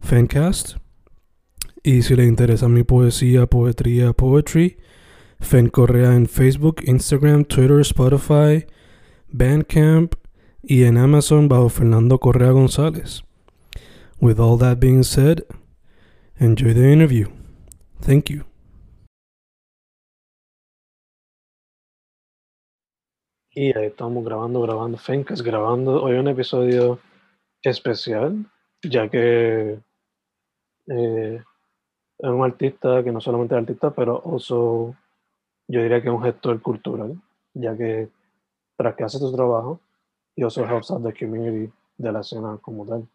Fancast. Y si le interesa mi poesía, poetría, poetry, Fen Correa en Facebook, Instagram, Twitter, Spotify, Bandcamp y en Amazon bajo Fernando Correa González. With all that being said, enjoy the interview. Thank you. Y ahí estamos grabando, grabando, Fencas grabando. Hoy un episodio especial, ya que eh, es un artista que no solamente es artista, pero also yo diría que es un gestor cultural, ya que tras que hace su trabajo, he also helps out the community de la escena como tal.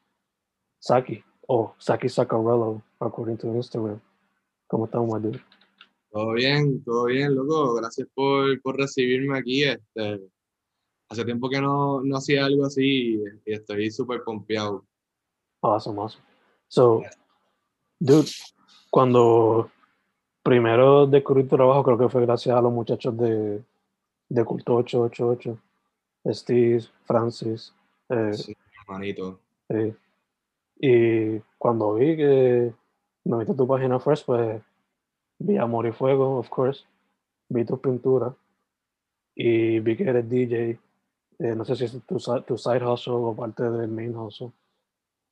Saki, o Saki Sacarello, according to Instagram. ¿Cómo estamos, my dude? Todo bien, todo bien, loco. Gracias por, por recibirme aquí. Este, hace tiempo que no, no hacía algo así y estoy súper pompeado. Awesome, awesome. So, dude, cuando primero descubrí tu trabajo, creo que fue gracias a los muchachos de, de Culto 888, Steve, Francis. Eh, Sí, hermanito. sí. Y cuando vi que me metí tu página first, pues vi Amor y Fuego, of course. Vi tus pinturas y vi que eres DJ. Eh, no sé si es tu, tu side hustle o parte del main hustle,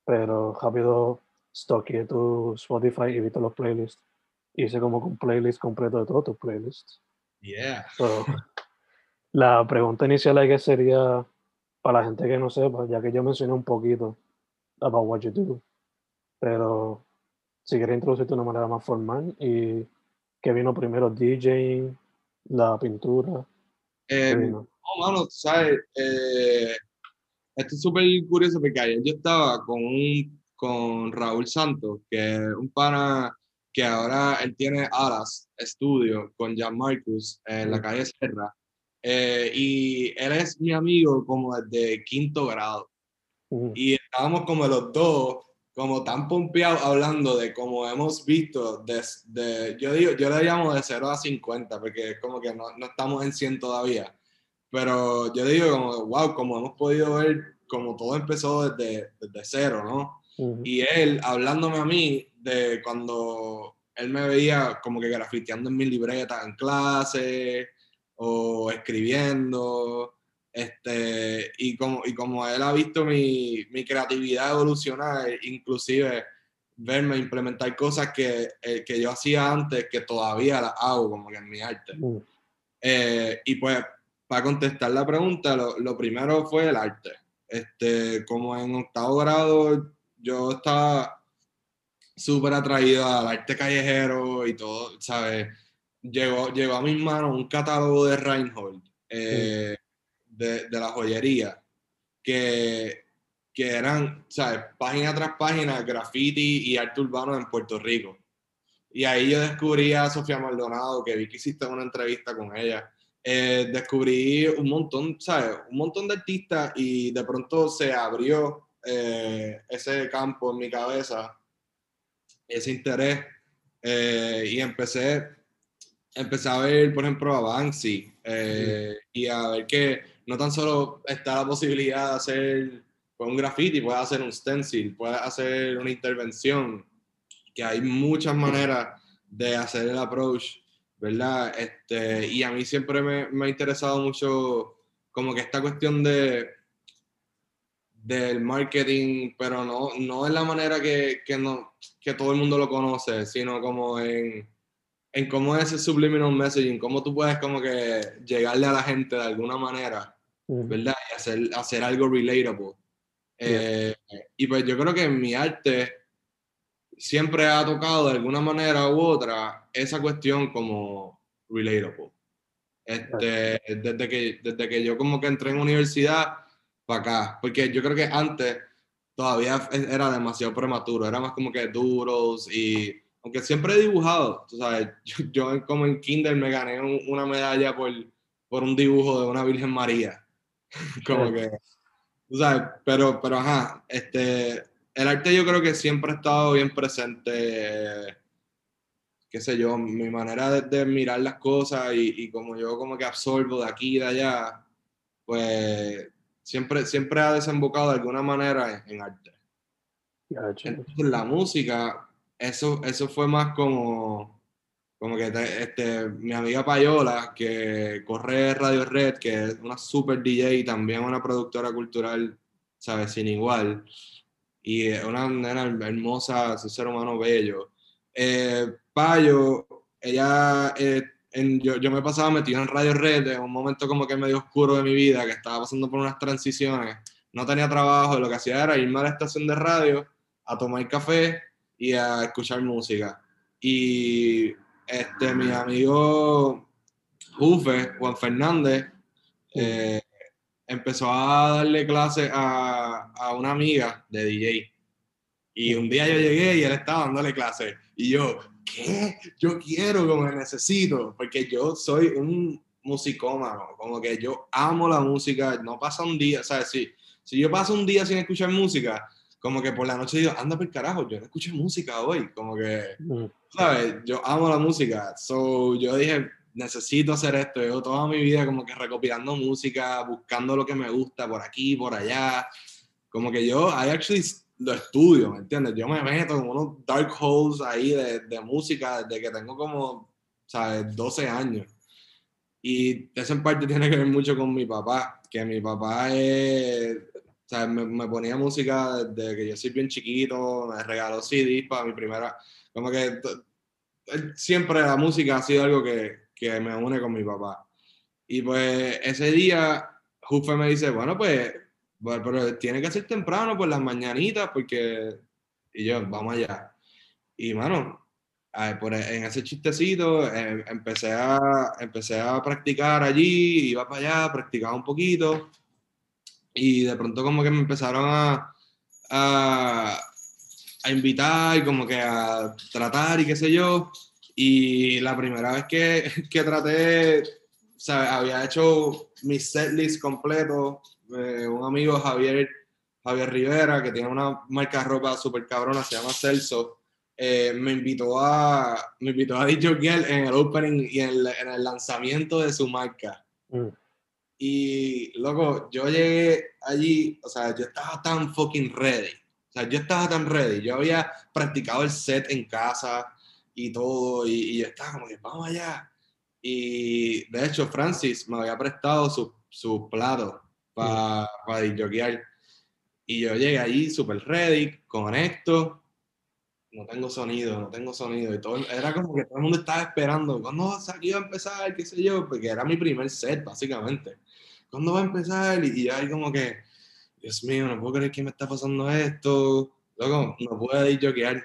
pero rápido stalkeé tu Spotify y vi todos los playlists. Hice como un playlist completo de todos tus playlists. Yeah. So, la pregunta inicial que sería para la gente que no sepa, ya que yo mencioné un poquito about what you do, pero si quieres introducirte de una manera más formal y que vino primero DJing, la pintura, ¿qué Eh, no, mano, sabes, eh, esto es súper curioso porque ayer yo estaba con, un, con Raúl Santos, que es un pana que ahora él tiene Alas Estudio con Jan Marcus en la calle Serra. Eh, y él es mi amigo como desde quinto grado. Ujú, y estábamos como los dos, como tan pompeados hablando de cómo hemos visto, de, de- yo, digo, yo le llamo de 0 a 50, porque es como que no, no estamos en 100 todavía, pero yo digo como, wow, como hemos podido ver, como todo empezó desde, desde cero, ¿no? Ujú, Y él hablándome a mí de cuando él me veía como que grafiteando en mi libreta en clase o escribiendo, este, y, como, y como él ha visto mi, mi creatividad evolucionar, inclusive verme implementar cosas que, eh, que yo hacía antes, que todavía las hago como que en mi arte. ujú, Eh, y pues, para contestar la pregunta, lo, lo primero fue el arte. Este, como en octavo grado, yo estaba súper atraído al arte callejero y todo, ¿sabes? Llegó, llegó a mis manos un catálogo de Reinhold, eh, de, de la joyería, que, que eran, ¿sabes? Página tras página, graffiti y arte urbano en Puerto Rico. Y ahí yo descubrí a Sofía Maldonado, que vi que hiciste una entrevista con ella. Eh, descubrí un montón, ¿sabes? Un montón de artistas y de pronto se abrió eh, ese campo en mi cabeza, ese interés. eh, y empecé, empecé a ver, por ejemplo, a Banksy eh, y a ver que no tan solo está la posibilidad de hacer pues, un graffiti, puedes hacer un stencil, puedes hacer una intervención, que hay muchas maneras de hacer el approach, ¿verdad? Este, y a mí siempre me, me ha interesado mucho como que esta cuestión de del marketing, pero no, no es la manera que, que, no, que todo el mundo lo conoce, sino como en, en cómo es ese subliminal messaging, cómo tú puedes como que llegarle a la gente de alguna manera, ¿verdad? Y hacer, hacer algo relatable. Eh, y pues yo creo que en mi arte siempre ha tocado de alguna manera u otra esa cuestión como relatable. Este, desde, que, desde que yo como que entré en universidad para acá, porque yo creo que antes todavía era demasiado prematuro, era más como que duros y aunque siempre he dibujado, tú sabes, yo, como en kinder me gané una medalla por, por un dibujo de una Virgen María, como que, tú sabes, pero, pero ajá, este, el arte yo creo que siempre ha estado bien presente, qué sé yo, mi manera de, mirar las cosas y, y, como yo como que absorbo de aquí y de allá, pues siempre, siempre ha desembocado de alguna manera en, arte. Entonces, la música, eso, eso fue más como, como que este, mi amiga Payola, que corre Radio Red, que es una super DJ y también una productora cultural, ¿sabes? Sin igual. Y una nena hermosa, un ser humano bello. Eh, Payo, ella eh, yo, yo, me pasaba metido en Radio Red en un momento como que medio oscuro de mi vida, que estaba pasando por unas transiciones, no tenía trabajo, lo que hacía era irme a la estación de radio a tomar café y a escuchar música. Y este, mi amigo Jufe, Juan Fernández, eh, empezó a darle clases a, a una amiga de DJ. Y un día yo llegué y él estaba dándole clases. Y yo, ¿qué? Yo quiero, como necesito, porque yo soy un musicómano, como que yo amo la música, no pasa un día, ¿sabes? Si, si yo paso un día sin escuchar música, como que por la noche digo, anda por carajo, yo no escucho música hoy, como que, mm. ¿sabes? Yo amo la música, so yo dije, necesito hacer esto, yo toda mi vida como que recopilando música, buscando lo que me gusta por aquí, por allá, como que yo, I actually lo estudio, ¿me entiendes? Yo me meto en unos dark holes ahí de, de música desde que tengo como, ¿sabes? 12 años. Y eso en parte tiene que ver mucho con mi papá, que mi papá es, o me, me, ponía música desde que yo soy bien chiquito, me regaló CDs para mi primera, como que siempre la música ha sido algo que, que me une con mi papá. Y pues ese día, Jufe me dice, bueno, pues bueno, pero tiene que ser temprano por las mañanitas, porque. Y yo, vamos allá. Y, mano, por, en ese chistecito em, empecé, a, empecé a practicar allí, iba para allá, practicaba un poquito. Y de pronto, como que me empezaron a, a, a invitar, como que a tratar y qué sé yo. Y la primera vez que, que traté, había hecho mi setlist completo eh, un amigo Javier, Javier Rivera, que tiene una marca de ropa súper cabrona, se llama Celso, eh, me invitó a me invitó a DJ en el opening y en el, lanzamiento de su marca. Mm. Y, loco, yo llegué allí, o sea, yo estaba tan fucking ready. O sea, yo estaba tan ready. Yo había practicado el set en casa y todo, y, y yo estaba como que, vamos allá. Y de hecho, Francis me había prestado su, su plato para pa Y yo llegué ahí súper ready, conecto, no tengo sonido, no tengo sonido. Y todo, era como que todo el mundo estaba esperando, ¿cuándo va a empezar? ¿Qué sé yo? Porque era mi primer set, básicamente. ¿Cuándo va a empezar? Y, ahí como que, Dios mío, no puedo creer que me está pasando esto. Luego, no pude jokear.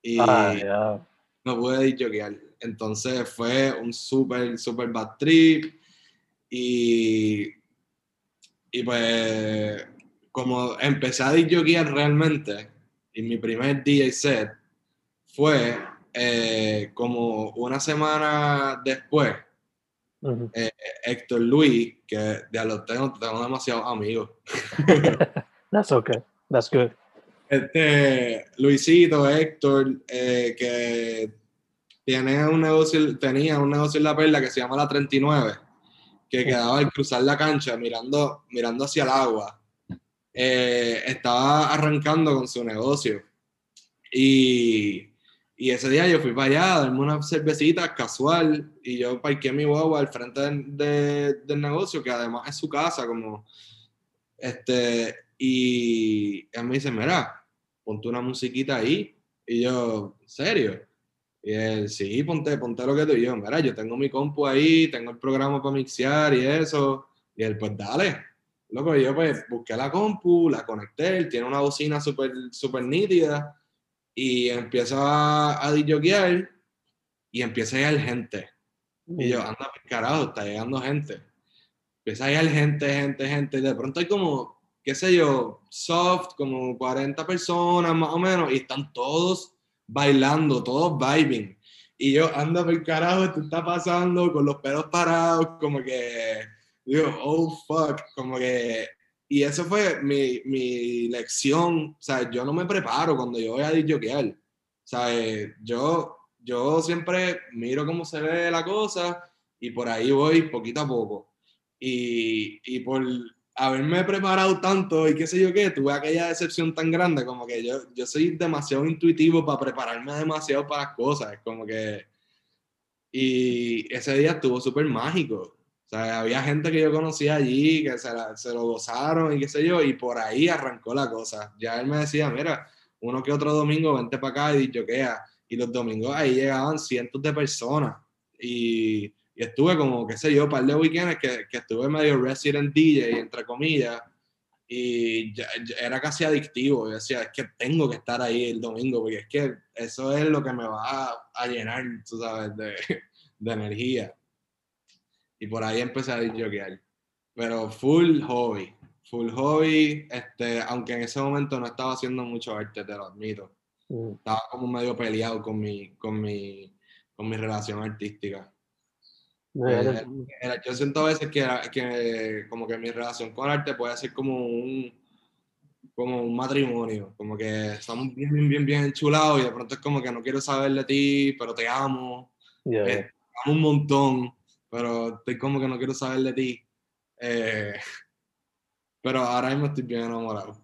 Y ah, no pude jokear. Entonces fue un súper, súper bad trip. Y y pues, como empecé a DJ realmente, y mi primer DJ set fue eh, como una semana después, eh, Héctor Luis, que de los tengo, tengo demasiados amigos. That's okay. That's good. Este, Luisito, Héctor, eh, que tiene un negocio, tenía un negocio en La Perla que se llama La 39 que quedaba al cruzar la cancha mirando, mirando hacia el agua. Eh, estaba arrancando con su negocio. Y, y, ese día yo fui para allá a darme una cervecita casual y yo parqué mi guagua al frente de, del negocio, que además es su casa, como, este, y él me dice, mira, ponte una musiquita ahí. Y yo, ¿en serio? Y él, sí, ponte, ponte lo que tú y yo, mira, yo tengo mi compu ahí, tengo el programa para mixear y eso. Y él, pues dale. Loco, yo pues busqué la compu, la conecté, él tiene una bocina súper super nítida y empiezo a, a y empieza a llegar gente. Y yo, anda, carajo, está llegando gente. Empieza a llegar gente, gente, gente. Y de pronto hay como, qué sé yo, soft, como 40 personas más o menos, y están todos bailando, todos vibing. Y yo, anda, por carajo, esto está pasando con los pelos parados, como que digo, oh fuck, como que, y eso fue mi, mi lección, o sea, yo no me preparo cuando yo voy a disjoquear, o sea, yo, yo siempre miro cómo se ve la cosa y por ahí voy poquito a poco. Y, y por haberme preparado tanto y qué sé yo qué, tuve aquella decepción tan grande, como que yo, yo soy demasiado intuitivo para prepararme demasiado para las cosas, como que... Y ese día estuvo súper mágico sea, había gente que yo conocía allí que se, se, lo gozaron y qué sé yo, y por ahí arrancó la cosa. Ya él me decía, mira, uno que otro domingo vente para acá y queda Y los domingos ahí llegaban cientos de personas. Y, y estuve como, qué sé yo, un par de weekends que, que estuve medio resident DJ, entre comillas, y era casi adictivo. Yo decía, es que tengo que estar ahí el domingo, porque es que eso es lo que me va a, a llenar, tú sabes, de, de energía. Y por ahí empecé a disjoquear. Pero full hobby. Full hobby, este, aunque en ese momento no estaba haciendo mucho arte, te lo admito. Mm. Estaba como medio peleado con mi, con mi, con mi relación artística. Eh, yo siento a veces que, que como que mi relación con arte puede ser como un como un matrimonio, como que estamos bien, bien, bien, bien enchulados y de pronto es como que no quiero saber de ti, pero te amo, te amo un montón, pero estoy como que no quiero saber de ti. Eh, pero ahora mismo estoy bien enamorado.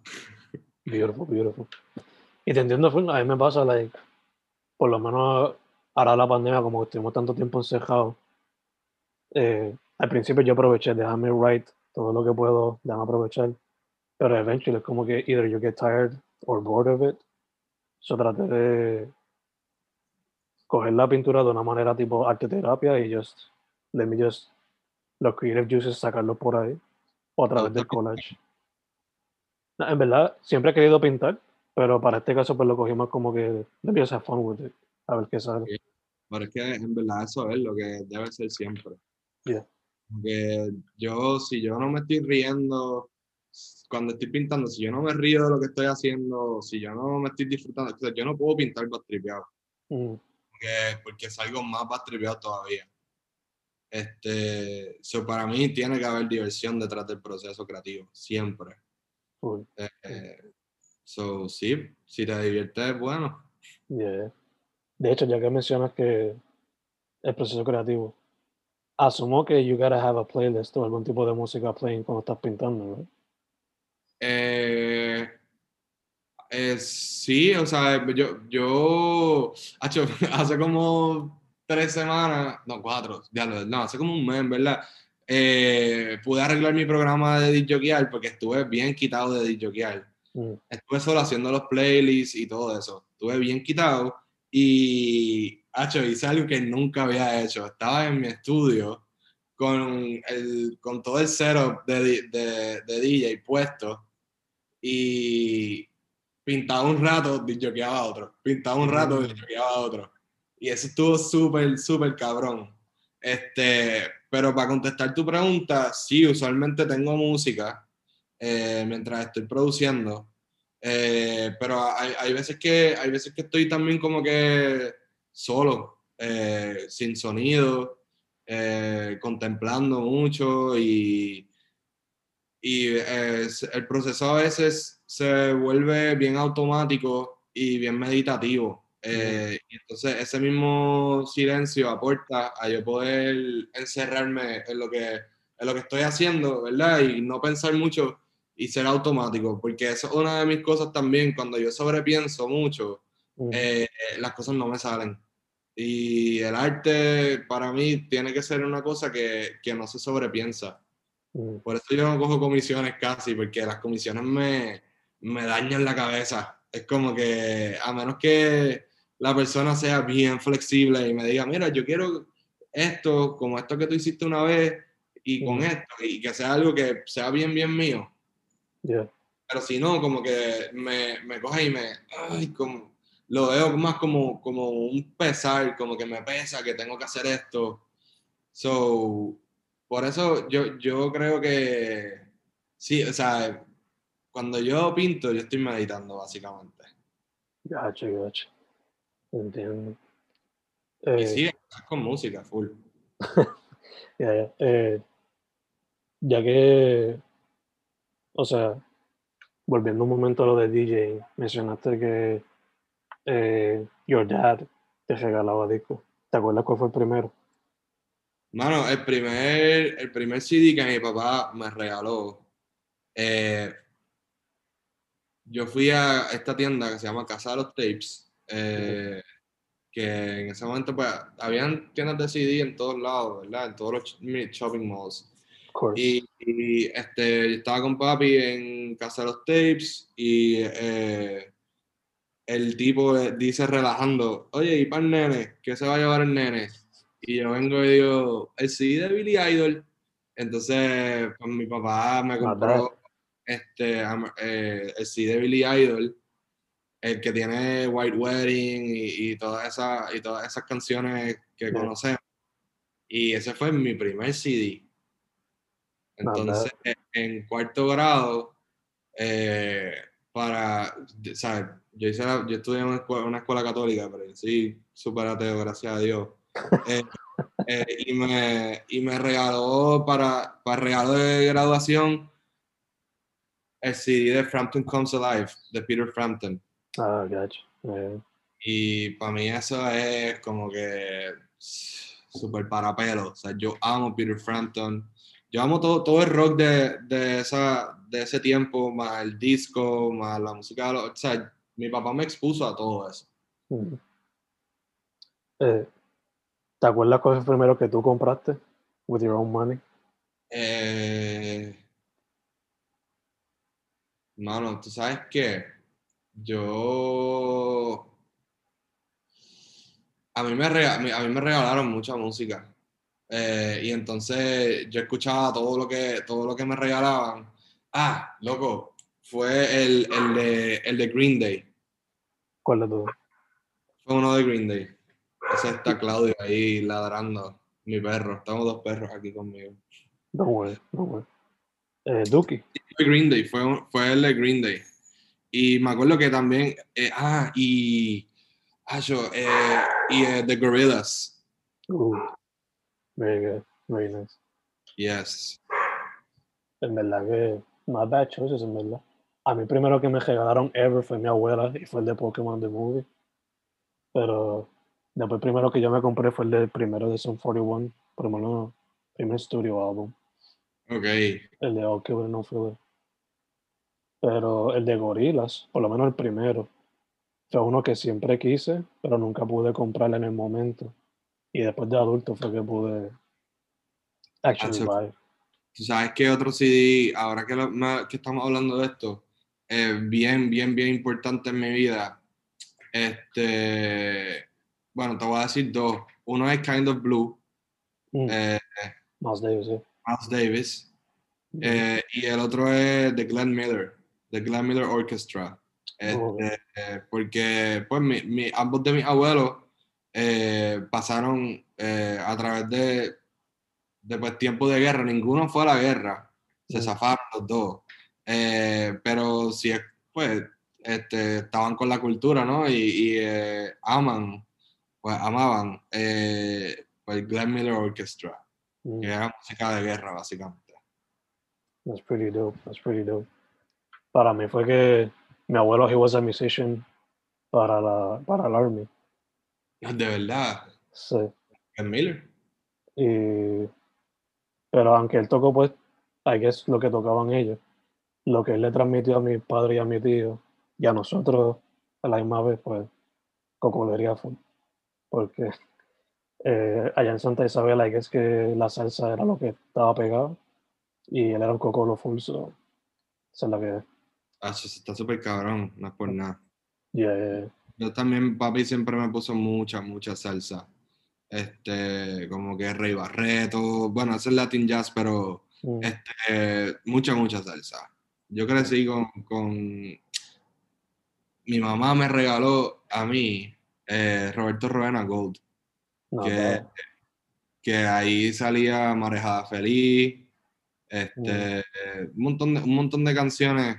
Beautiful, beautiful. Y te entiendo, a mí me pasa, like, por lo menos ahora la pandemia, como que estuvimos tanto tiempo encejados, eh, al principio yo aproveché, déjame write todo lo que puedo, déjame aprovechar, pero eventually es como que either you get tired or bored of it, so traté de coger la pintura de una manera tipo arte terapia y just let me just los creative juices sacarlo por ahí o a través del collage. En verdad, siempre he querido pintar, pero para este caso pues lo cogimos como que let me just have fun with it, a ver qué sale. Pero es que en verdad eso es lo que debe ser siempre. Porque yo, si yo no me estoy riendo cuando estoy pintando, si yo no me río de lo que estoy haciendo, si yo no me estoy disfrutando, yo no puedo pintar bastripeado. Mm. Porque, porque es algo más bastripeado todavía. Este, so para mí tiene que haber diversión detrás del proceso creativo, siempre. Eh, so, sí, si te diviertes, bueno. De hecho, ya que mencionas que el proceso creativo, asumo que you gotta have a playlist o algún tipo de música playing cuando estás pintando, ¿no? Eh, eh, sí, o sea, yo, yo, hace como tres semanas, no, cuatro, ya no, hace como un mes, ¿verdad? Eh, pude arreglar mi programa de DJokear porque estuve bien quitado de DJokear. Mm. Estuve solo haciendo los playlists y todo eso. Estuve bien quitado y, hecho, hice algo que nunca había hecho. Estaba en mi estudio con, el, con todo el setup de, de, de DJ puesto y pintaba un rato, DJokeaba otro. Pintaba un rato, mm. DJokeaba otro y eso estuvo súper, súper cabrón. Este, pero para contestar tu pregunta, sí, usualmente tengo música eh, mientras estoy produciendo. Eh, pero hay, hay, veces que, hay veces que estoy también como que solo, eh, sin sonido, contemplando mucho y, y el proceso a veces se vuelve bien automático y bien meditativo. Eh, y entonces ese mismo silencio aporta a yo poder encerrarme en lo que, en lo que estoy haciendo, ¿verdad? Y no pensar mucho y ser automático, porque eso es una de mis cosas también, cuando yo sobrepienso mucho, eh, las cosas no me salen. Y el arte para mí tiene que ser una cosa que, que no se sobrepiensa. Por eso yo no cojo comisiones casi, porque las comisiones me, me dañan la cabeza Es como que a menos que la persona sea bien flexible y me diga, mira, yo quiero esto, como esto que tú hiciste una vez, y con Ujú. esto, y que sea algo que sea bien, bien mío. Yeah. Pero si no, como que me, me coge y me, ay, como, lo veo más como, como un pesar, como que me pesa, que tengo que hacer esto. So, por eso yo, yo creo que, sí, o sea, cuando yo pinto, yo estoy meditando, básicamente. Gacho, gacho. Entiendo. Y Eh, sí, es con música, full. Ya, ya. Eh, ya que, o sea, volviendo un momento a lo de DJ, mencionaste que eh, your dad te regalaba discos. ¿Te acuerdas cuál fue el primero? Mano, el primer, el primer CD que mi papá me regaló, eh, yo fui a esta tienda que se llama Casa de los Tapes, eh, que en ese momento pues habían tiendas de CD en todos lados, ¿verdad? En todos los shopping malls. Y, y, este, yo estaba con papi en Casa de los Tapes y eh, el tipo eh, dice relajando, oye, ¿y para el nene? ¿Qué se va a llevar el nene? Y yo vengo y digo, el CD de Billy Idol. Entonces, pues mi papá me compró este, eh, el CD de Billy Idol, el que tiene White Wedding y, y todas esas y todas esas canciones que Yeah. conocemos. Y ese fue mi primer CD. Entonces, en cuarto grado, eh, para, ¿sabes? Yo, hice la- yo estudié en una escuela, una escuela católica, pero yo sí, súper ateo, gracias a Dios. Eh, eh, y, me, y me regaló para, para regalo de graduación el CD de Frampton Comes Alive, de Peter Frampton. Ah, gacho. Eh, Y para mí eso es como que súper para pelo. O sea, yo amo Peter Frampton. Yo amo todo, todo el rock de, de, esa, de ese tiempo, más el disco, más la música. O sea, mi papá me expuso a todo eso. mm. Eh, ¿Te acuerdas cuál fue el primero que tú compraste? With your own money. Eh, mano, tú sabes que yo. A mí me, a mí me regalaron mucha música. Eh, y entonces yo escuchaba todo lo que, todo lo que me regalaban. Ah, loco, fue el, el de, el de Green Day. ¿Cuál de todos? Fue uno de Green Day. Ese está Claudio ahí ladrando. Mi perro. Tengo dos perros aquí conmigo. Don't worry, don't worry. Eh, fue Green Day, fue, fue el de Green Day. Y me acuerdo que también, eh, ah, y, ah, yo, eh, y The Gorillaz, Uh, very good, very nice. yes. En verdad que, not bad choices, en verdad. A mí primero que me regalaron ever fue mi abuela y fue el de Pokémon The Movie. Pero después primero que yo me compré fue el del primero de Sum 41, por lo menos primer studio álbum, Ok, el de All Killer No Filler. Pero el de Gorillaz, por lo menos el primero, fue uno que siempre quise, pero nunca pude comprarle en el momento. Y después de adulto fue que pude actually buy. tú sabes que otro CD, ahora que, lo- ma- que estamos hablando de esto, eh, bien, bien, bien importante en mi vida, este, bueno, te voy a decir dos. Uno es Kind of Blue, Mm, eh, Miles Davis, sí. Miles Davis, Mm. Eh, y el otro es The Glenn Miller, The Glenn Miller Orchestra. Este, eh, porque pues mi, mi- ambos de mis abuelos eh, pasaron eh, a través de, de pues, tiempos de guerra. Ninguno fue a la guerra, se zafaron los dos. Eh, pero sí, pues, este, estaban con la cultura, ¿no? Y, y, aman, pues amaban pues, Glenn Miller Orchestra, Mm. que era música de guerra, básicamente. That's pretty dope. That's pretty dope. Para mí fue que mi abuelo, he was a musician para la, para el Army. De verdad, Sí. Glenn Miller. Y, pero aunque él tocó, pues, I guess lo que tocaban ellos, lo que él le transmitió a mi padre y a mi tío, y a nosotros a la misma vez, pues, cocolería full. Porque eh, allá en Santa Isabel, I guess que la salsa era lo que estaba pegado, y él era un cocolo full, so, esa es la que Ah, eso está súper cabrón, no es por nada. Yeah. Yo también, papi siempre me puso mucha, mucha salsa. Este, como que Rey Barreto, bueno, es Latin Jazz, pero Mm. este, mucha, mucha salsa. Yo crecí con, con... Mi mamá me regaló a mí eh, Roberto Roena Gold, No, que, que ahí salía Marejada Feliz, este, un, montón de, un montón de canciones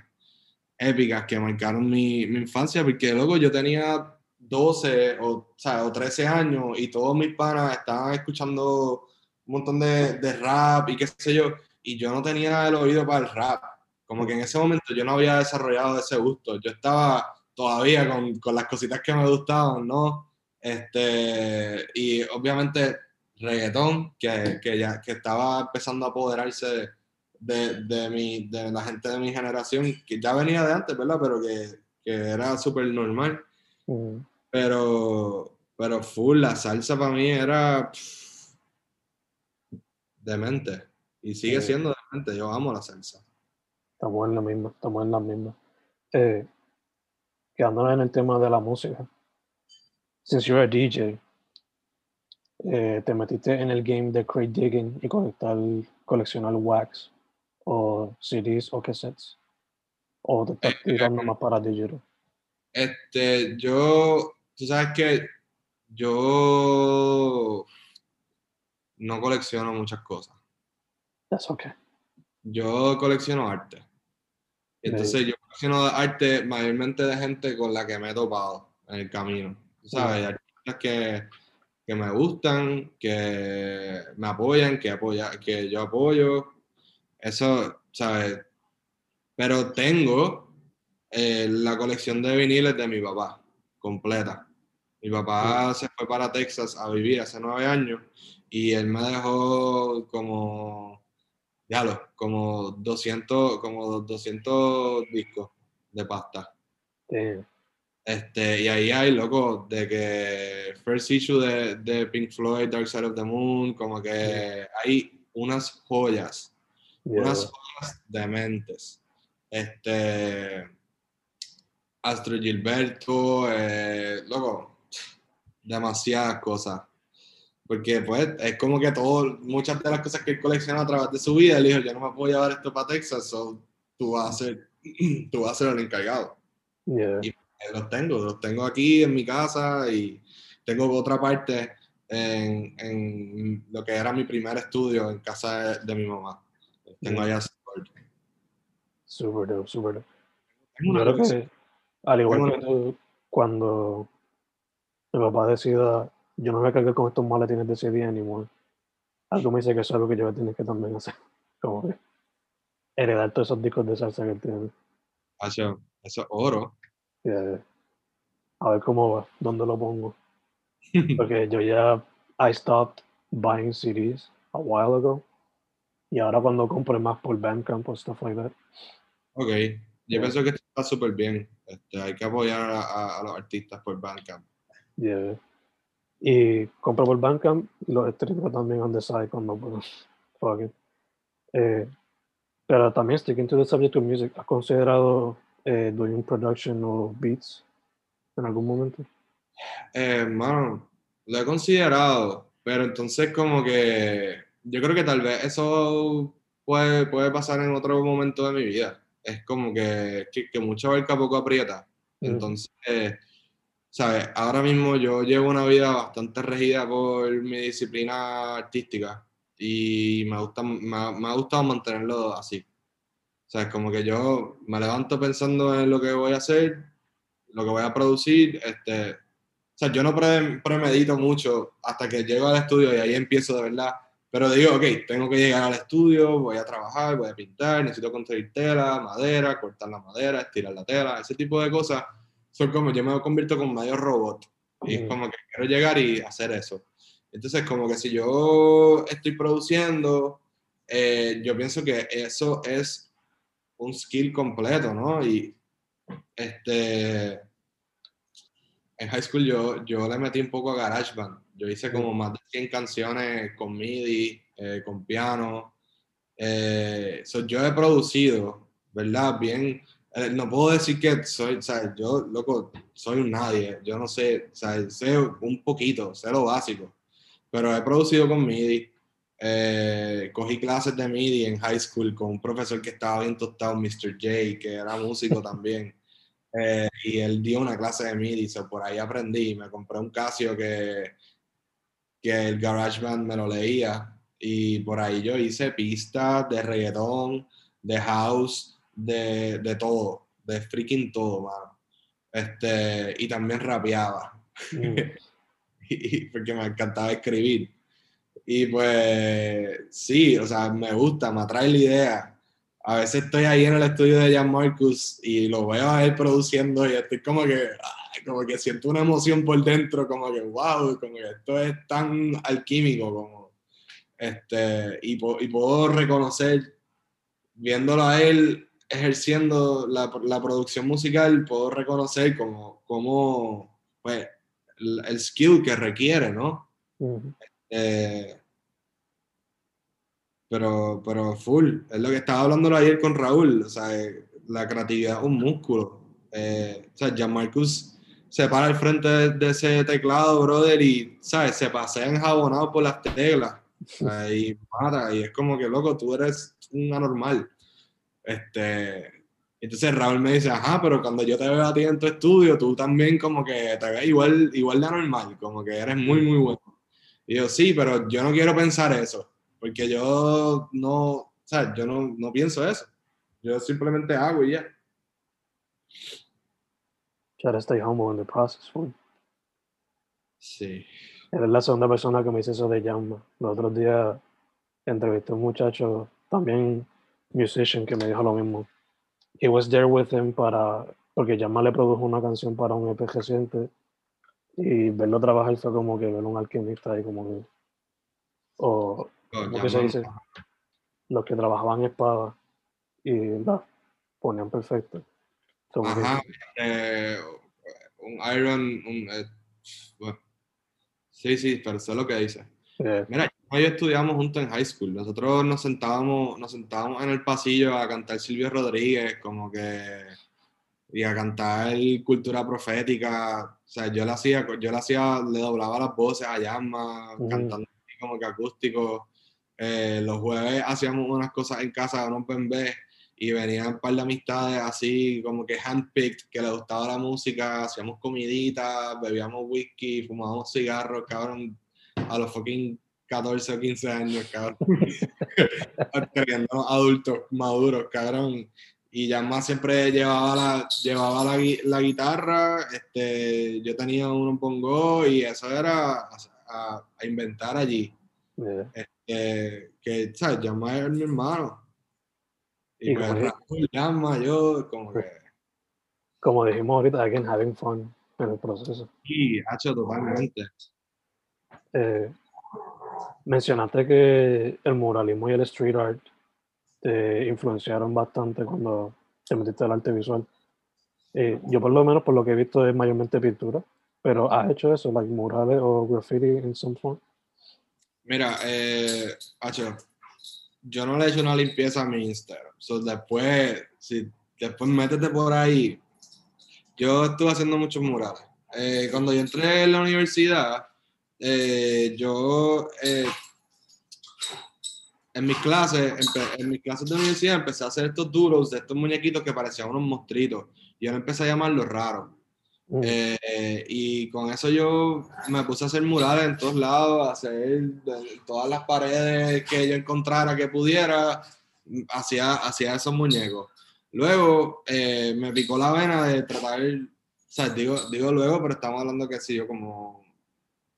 épicas que marcaron mi, mi infancia, porque luego yo tenía 12 o, o, sea, o 13 años y todos mis panas estaban escuchando un montón de, de rap y qué sé yo, y yo no tenía el oído para el rap. Como que en ese momento yo no había desarrollado ese gusto. Yo estaba todavía con, con las cositas que me gustaban, ¿no? Este, y obviamente reggaetón, que, que ya que estaba empezando a apoderarse de, de, mi, de la gente de mi generación, que ya venía de antes, ¿verdad? Pero que, que era súper normal. Pero, pero full, la salsa para mí era pff, demente. Y sigue siendo demente. Yo amo la salsa. Estamos en la misma, estamos en la misma. Eh, quedándonos en el tema de la música. Since you're a DJ, eh, te metiste en el game de crate digging y conectar, coleccionar wax o CDs o cassettes. O te estás Eh, tirando eh, más para digital. Este, yo, tú sabes que yo no colecciono muchas cosas. That's okay. Yo colecciono arte. Entonces yo colecciono arte mayormente de gente con la que me he topado en el camino. Sabes, artistas que, que me gustan, que me apoyan, que, apoya, que yo apoyo. Eso, ¿sabes? Pero tengo eh, la colección de viniles de mi papá, completa. Mi papá se fue para Texas a vivir hace nueve años y él me dejó como, ya lo, como 200, como 200 discos de pasta. Eh, Este, y ahí hay, loco, de que First Issue de, de Pink Floyd, Dark Side of the Moon, como que hay unas joyas, yeah. unas joyas dementes. Este, Astro Gilberto, eh, loco, demasiadas cosas. Porque pues es como que todo, muchas de las cosas que él colecciona a través de su vida, él dijo, yo no me puedo llevar esto para Texas, so tú vas a ser, tú vas a ser el encargado. Yeah. Y- los tengo, los tengo aquí en mi casa y tengo otra parte en, en lo que era mi primer estudio en casa de, de mi mamá. Tengo allá. Super dope, super dope. Yo creo que, al igual Tengo que tú, cuando mi papá decida, yo no voy a cargar con estos maletines de CD anymore, algo me dice que eso es algo que yo voy a tener que también hacer. Como que heredar todos esos discos de salsa que él tiene. Eso es oro. Y, eh, a ver cómo va, dónde lo pongo. Porque yo ya, I stopped buying CDs a while ago. Y ahora cuando compro más por Bandcamp o stuff like that. ok. Yo Yeah. pienso que está súper bien. Este, hay que apoyar a, a- a los artistas por Bandcamp. Yeah. Y compro por Bandcamp y los estreno también on the side cuando puedo. Fuck it. Eh, pero también, sticking to the subject of music, ¿has considerado eh, doing production o beats en algún momento? Eh, mano, lo he considerado, pero entonces como que yo creo que tal vez eso puede, puede pasar en otro momento de mi vida. Es como que, que, que mucha barca poco aprieta. Mm. Entonces, ¿sabes? Ahora mismo yo llevo una vida bastante regida por mi disciplina artística y me, gusta, me, ha, me ha gustado mantenerlo así. ¿Sabes? Como que yo me levanto pensando en lo que voy a hacer, lo que voy a producir, este, o sea, yo no pre- premedito mucho hasta que llego al estudio y ahí empiezo de verdad. Pero digo, ok, tengo que llegar al estudio, voy a trabajar, voy a pintar, necesito conseguir tela, madera, cortar la madera, estirar la tela, ese tipo de cosas. Son como, yo me convierto como medio robot. Y es como que quiero llegar y hacer eso. Entonces, como que si yo estoy produciendo, eh, yo pienso que eso es un skill completo, ¿no? Y este, en high school yo, yo le metí un poco a GarageBand. Yo hice como más de 100 canciones con MIDI, eh, con piano. Eh, so yo he producido, ¿verdad? Bien, eh, no puedo decir que soy, o sea, yo, loco, soy un nadie, yo no sé, o sea, sé un poquito, sé lo básico, pero he producido con MIDI, eh, cogí clases de MIDI en high school con un profesor que estaba bien tostado, Mr. J, que era músico también. Eh, y él dio una clase de MIDI, so por ahí aprendí. Me compré un Casio que, que el GarageBand me lo leía. Y por ahí yo hice pistas de reggaetón, de house, de, de todo, de freaking todo, mano. Este, y también rapeaba. Mm. y, porque me encantaba escribir. Y pues sí, o sea, me gusta, me atrae la idea. A veces estoy ahí en el estudio de Jan Marcus y lo veo a él produciendo y estoy como que, como que siento una emoción por dentro, como que wow, como que esto es tan alquímico, como este, y, y puedo reconocer, viéndolo a él ejerciendo la, la producción musical, puedo reconocer como, como pues, el, skill que requiere, ¿no? Eh, pero, pero full, es lo que estaba hablando ayer con Raúl, o sea, eh, la creatividad es un músculo. Eh, o sea, Jan Marcus se para al frente de, ese teclado, brother, y, ¿sabes? Se pasea enjabonado por las teclas. y mata, y es como que, loco, tú eres un anormal. Este, entonces Raúl me dice, ajá, pero cuando yo te veo a ti en tu estudio, tú también como que te ves igual, igual de anormal, como que eres muy, muy bueno. Y yo, sí, pero yo no quiero pensar eso, porque yo no, o sea, yo no, no pienso eso. Yo simplemente hago y ya. Try to stay humble in the process, fool. Sí. Eres la segunda persona que me dice eso de Llama. Los otros días entrevisté a un muchacho, también musician, que me dijo lo mismo. He was there with him para, porque Llama le produjo una canción para un EP reciente y verlo trabajar fue como que ver un alquimista ahí como que o como que se dice los que trabajaban espada y la ponían perfecto Ajá, eh, un Iron un, eh, sí sí pero sé lo que dice eh. mira yo estudiamos juntos en high school nosotros nos sentábamos nos sentábamos en el pasillo a cantar Silvio Rodríguez como que y a cantar cultura profética. O sea, yo le hacía, yo le hacía, le doblaba las voces a Llama, cantando como que acústico. Eh, los jueves hacíamos unas cosas en casa, unos bembés, y venían un par de amistades así como que handpicked, que le gustaba la música, hacíamos comiditas, bebíamos whisky, fumábamos cigarros, cabrón, a los fucking 14 o 15 años, cabrón. adultos maduros, cabrón y Yama siempre llevaba la, llevaba la, la, guitarra, este, yo tenía un pongo y eso era a, a, inventar allí. Este, que, ¿sabes? Yama es mi hermano. Y, pues Yama, yo, como que... Como dijimos ahorita, again, having fun en el proceso. Sí, hecho totalmente. Eh, mencionaste que el muralismo y el street art te influenciaron bastante cuando te metiste al arte visual. Eh, yo por lo menos por lo que he visto es mayormente pintura, pero ¿has hecho eso, like murales o graffiti en some form? Mira, eh, yo no le he hecho una limpieza a mi Instagram. So, después, si después métete por ahí. Yo estuve haciendo muchos murales. Eh, cuando yo entré en la universidad, eh, yo eh, en mis clases, en mis clases de universidad empecé a hacer estos duros de estos muñequitos que parecían unos monstruitos. Yo empecé a llamarlos raros. Mm. Eh, y con eso yo me puse a hacer murales en todos lados, a hacer todas las paredes que yo encontrara que pudiera, hacía, hacía esos muñecos. Luego eh, me picó la vena de tratar, o sea, digo, digo luego, pero estamos hablando que sí, yo como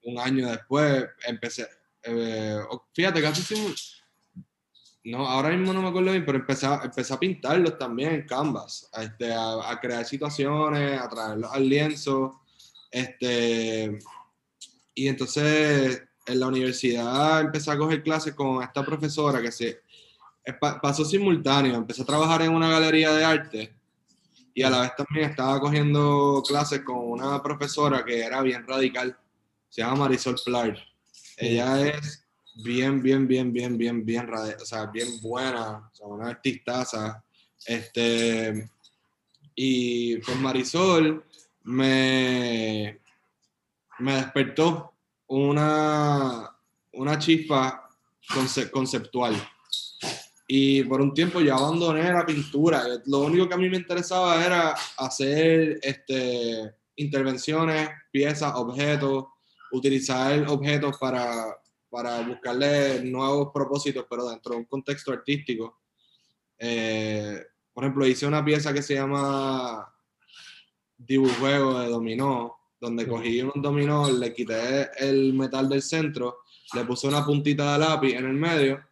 un año después empecé, eh, fíjate, casi no, ahora mismo no me acuerdo bien, pero empecé a, empecé a pintarlos también en Canvas, a, este, a, crear situaciones, a traerlos al lienzo. Este, y entonces en la universidad empecé a coger clases con esta profesora que se pasó simultáneo. Empecé a trabajar en una galería de arte y a la vez también estaba cogiendo clases con una profesora que era bien radical. Se llama Marisol Plar. Ella es bien, bien, bien, bien, bien, bien, o sea, bien buena, o sea, una artistaza. Este, Y pues Marisol me, me despertó una, una chispa conce- conceptual. Y por un tiempo yo abandoné la pintura. Lo único que a mí me interesaba era hacer este, intervenciones, piezas, objetos, utilizar objetos para, para buscarle nuevos propósitos, pero dentro de un contexto artístico. Eh, por ejemplo, hice una pieza que se llama Dibujuego de Dominó, donde cogí un dominó, le quité el metal del centro, le puse una puntita de lápiz en el medio,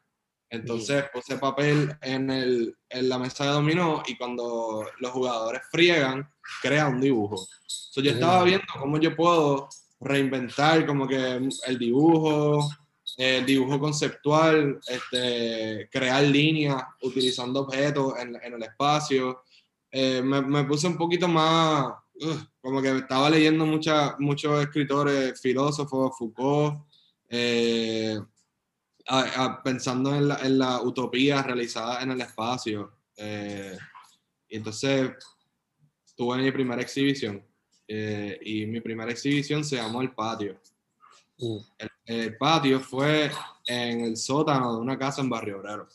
entonces puse papel en, el, en la mesa de dominó y cuando los jugadores friegan, crea un dibujo. So, yo estaba viendo cómo yo puedo reinventar como que el dibujo, el dibujo conceptual, este, crear líneas utilizando objetos en, en el espacio. Eh, me, me, puse un poquito más, uh, como que estaba leyendo mucha, muchos escritores, filósofos, Foucault, eh, a, a, pensando en la, en la, utopía realizada en el espacio. Eh, y entonces tuve mi primera exhibición. Eh, y mi primera exhibición se llamó El Patio. El, el, patio fue en el sótano de una casa en Barrio Obrero.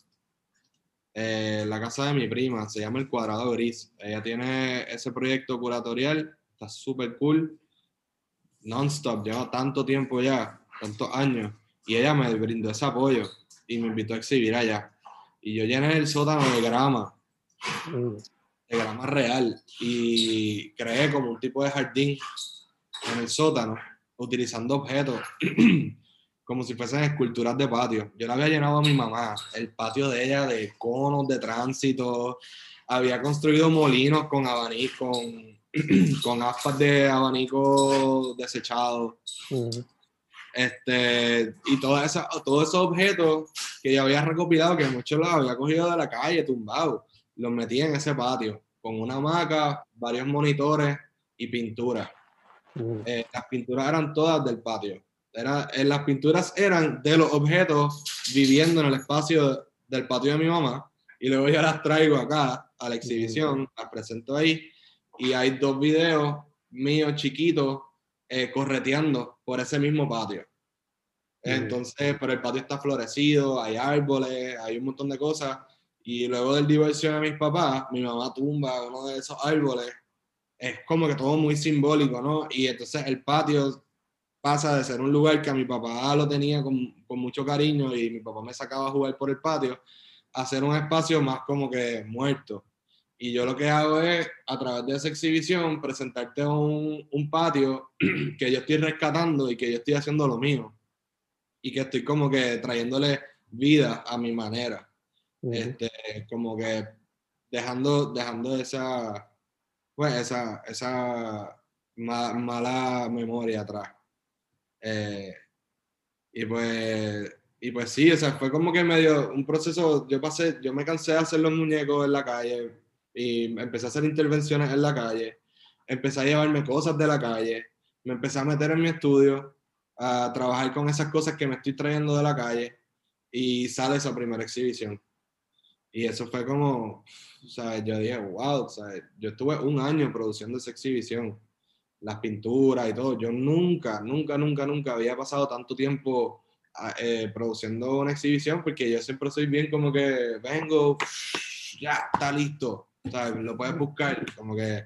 Eh, la casa de mi prima, se llama El Cuadrado Gris. Ella tiene ese proyecto curatorial, está súper cool, non-stop, lleva tanto tiempo ya, tantos años, y ella me brindó ese apoyo y me invitó a exhibir allá. Y yo llené el sótano de grama, Mm. de grama real, y creé como un tipo de jardín en el sótano, utilizando objetos como si fuesen esculturas de patio. Yo le había llenado a mi mamá el patio de ella de conos de tránsito, había construido molinos con abanico, con, con aspas de abanico desechado. Mm. Este, y todas esas, todos esos objetos que yo había recopilado, que muchos los había cogido de la calle, tumbado, los metí en ese patio, con una hamaca, varios monitores y pinturas. Eh, las pinturas eran todas del patio. Era, eh, las pinturas eran de los objetos viviendo en el espacio del patio de mi mamá y luego yo las traigo acá a la exhibición, las presento ahí y hay dos videos míos chiquitos eh, correteando por ese mismo patio. Entonces, pero el patio está florecido, hay árboles, hay un montón de cosas y luego del divorcio de mis papás, mi mamá tumba uno de esos árboles. Es como que todo muy simbólico, ¿no? Y entonces el patio pasa de ser un lugar que a mi papá lo tenía con, con, mucho cariño y mi papá me sacaba a jugar por el patio, a ser un espacio más como que muerto. Y yo lo que hago es, a través de esa exhibición, presentarte un, un patio que yo estoy rescatando y que yo estoy haciendo lo mío. Y que estoy como que trayéndole vida a mi manera. Uh -huh. este, como que dejando, dejando esa, pues esa, esa ma mala memoria atrás. Eh, y pues, y pues sí, o sea, fue como que medio un proceso, yo pasé, yo me cansé de hacer los muñecos en la calle y empecé a hacer intervenciones en la calle, empecé a llevarme cosas de la calle, me empecé a meter en mi estudio, a trabajar con esas cosas que me estoy trayendo de la calle y sale esa primera exhibición. Y eso fue como, sea, yo dije, wow, sea, yo estuve un año produciendo esa exhibición las pinturas y todo. Yo nunca, nunca, nunca, nunca había pasado tanto tiempo eh, produciendo una exhibición porque yo siempre soy bien como que vengo, ya, está listo, sea, lo puedes buscar, como que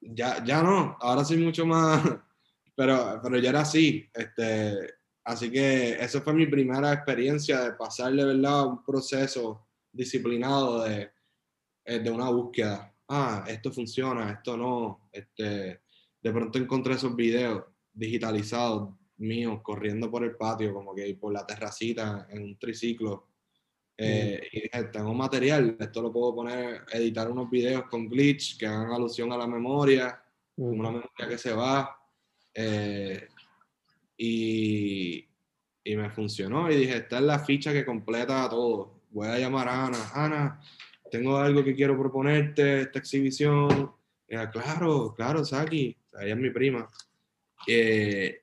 ya, ya no, ahora soy mucho más, pero, pero ya era así, este, así que esa fue mi primera experiencia de pasar de verdad un proceso disciplinado de, eh, de una búsqueda. Ah, esto funciona, esto no, este, de pronto encontré esos videos digitalizados míos corriendo por el patio, como que por la terracita en un triciclo. Eh, mm. Y dije, tengo material, esto lo puedo poner, editar unos videos con glitch que hagan alusión a la memoria, mm. una memoria que se va. Eh, y, y me funcionó y dije, esta es la ficha que completa todo. Voy a llamar a Ana. Ana, tengo algo que quiero proponerte, esta exhibición. Y ella, claro, claro, Saki ella es mi prima. Eh,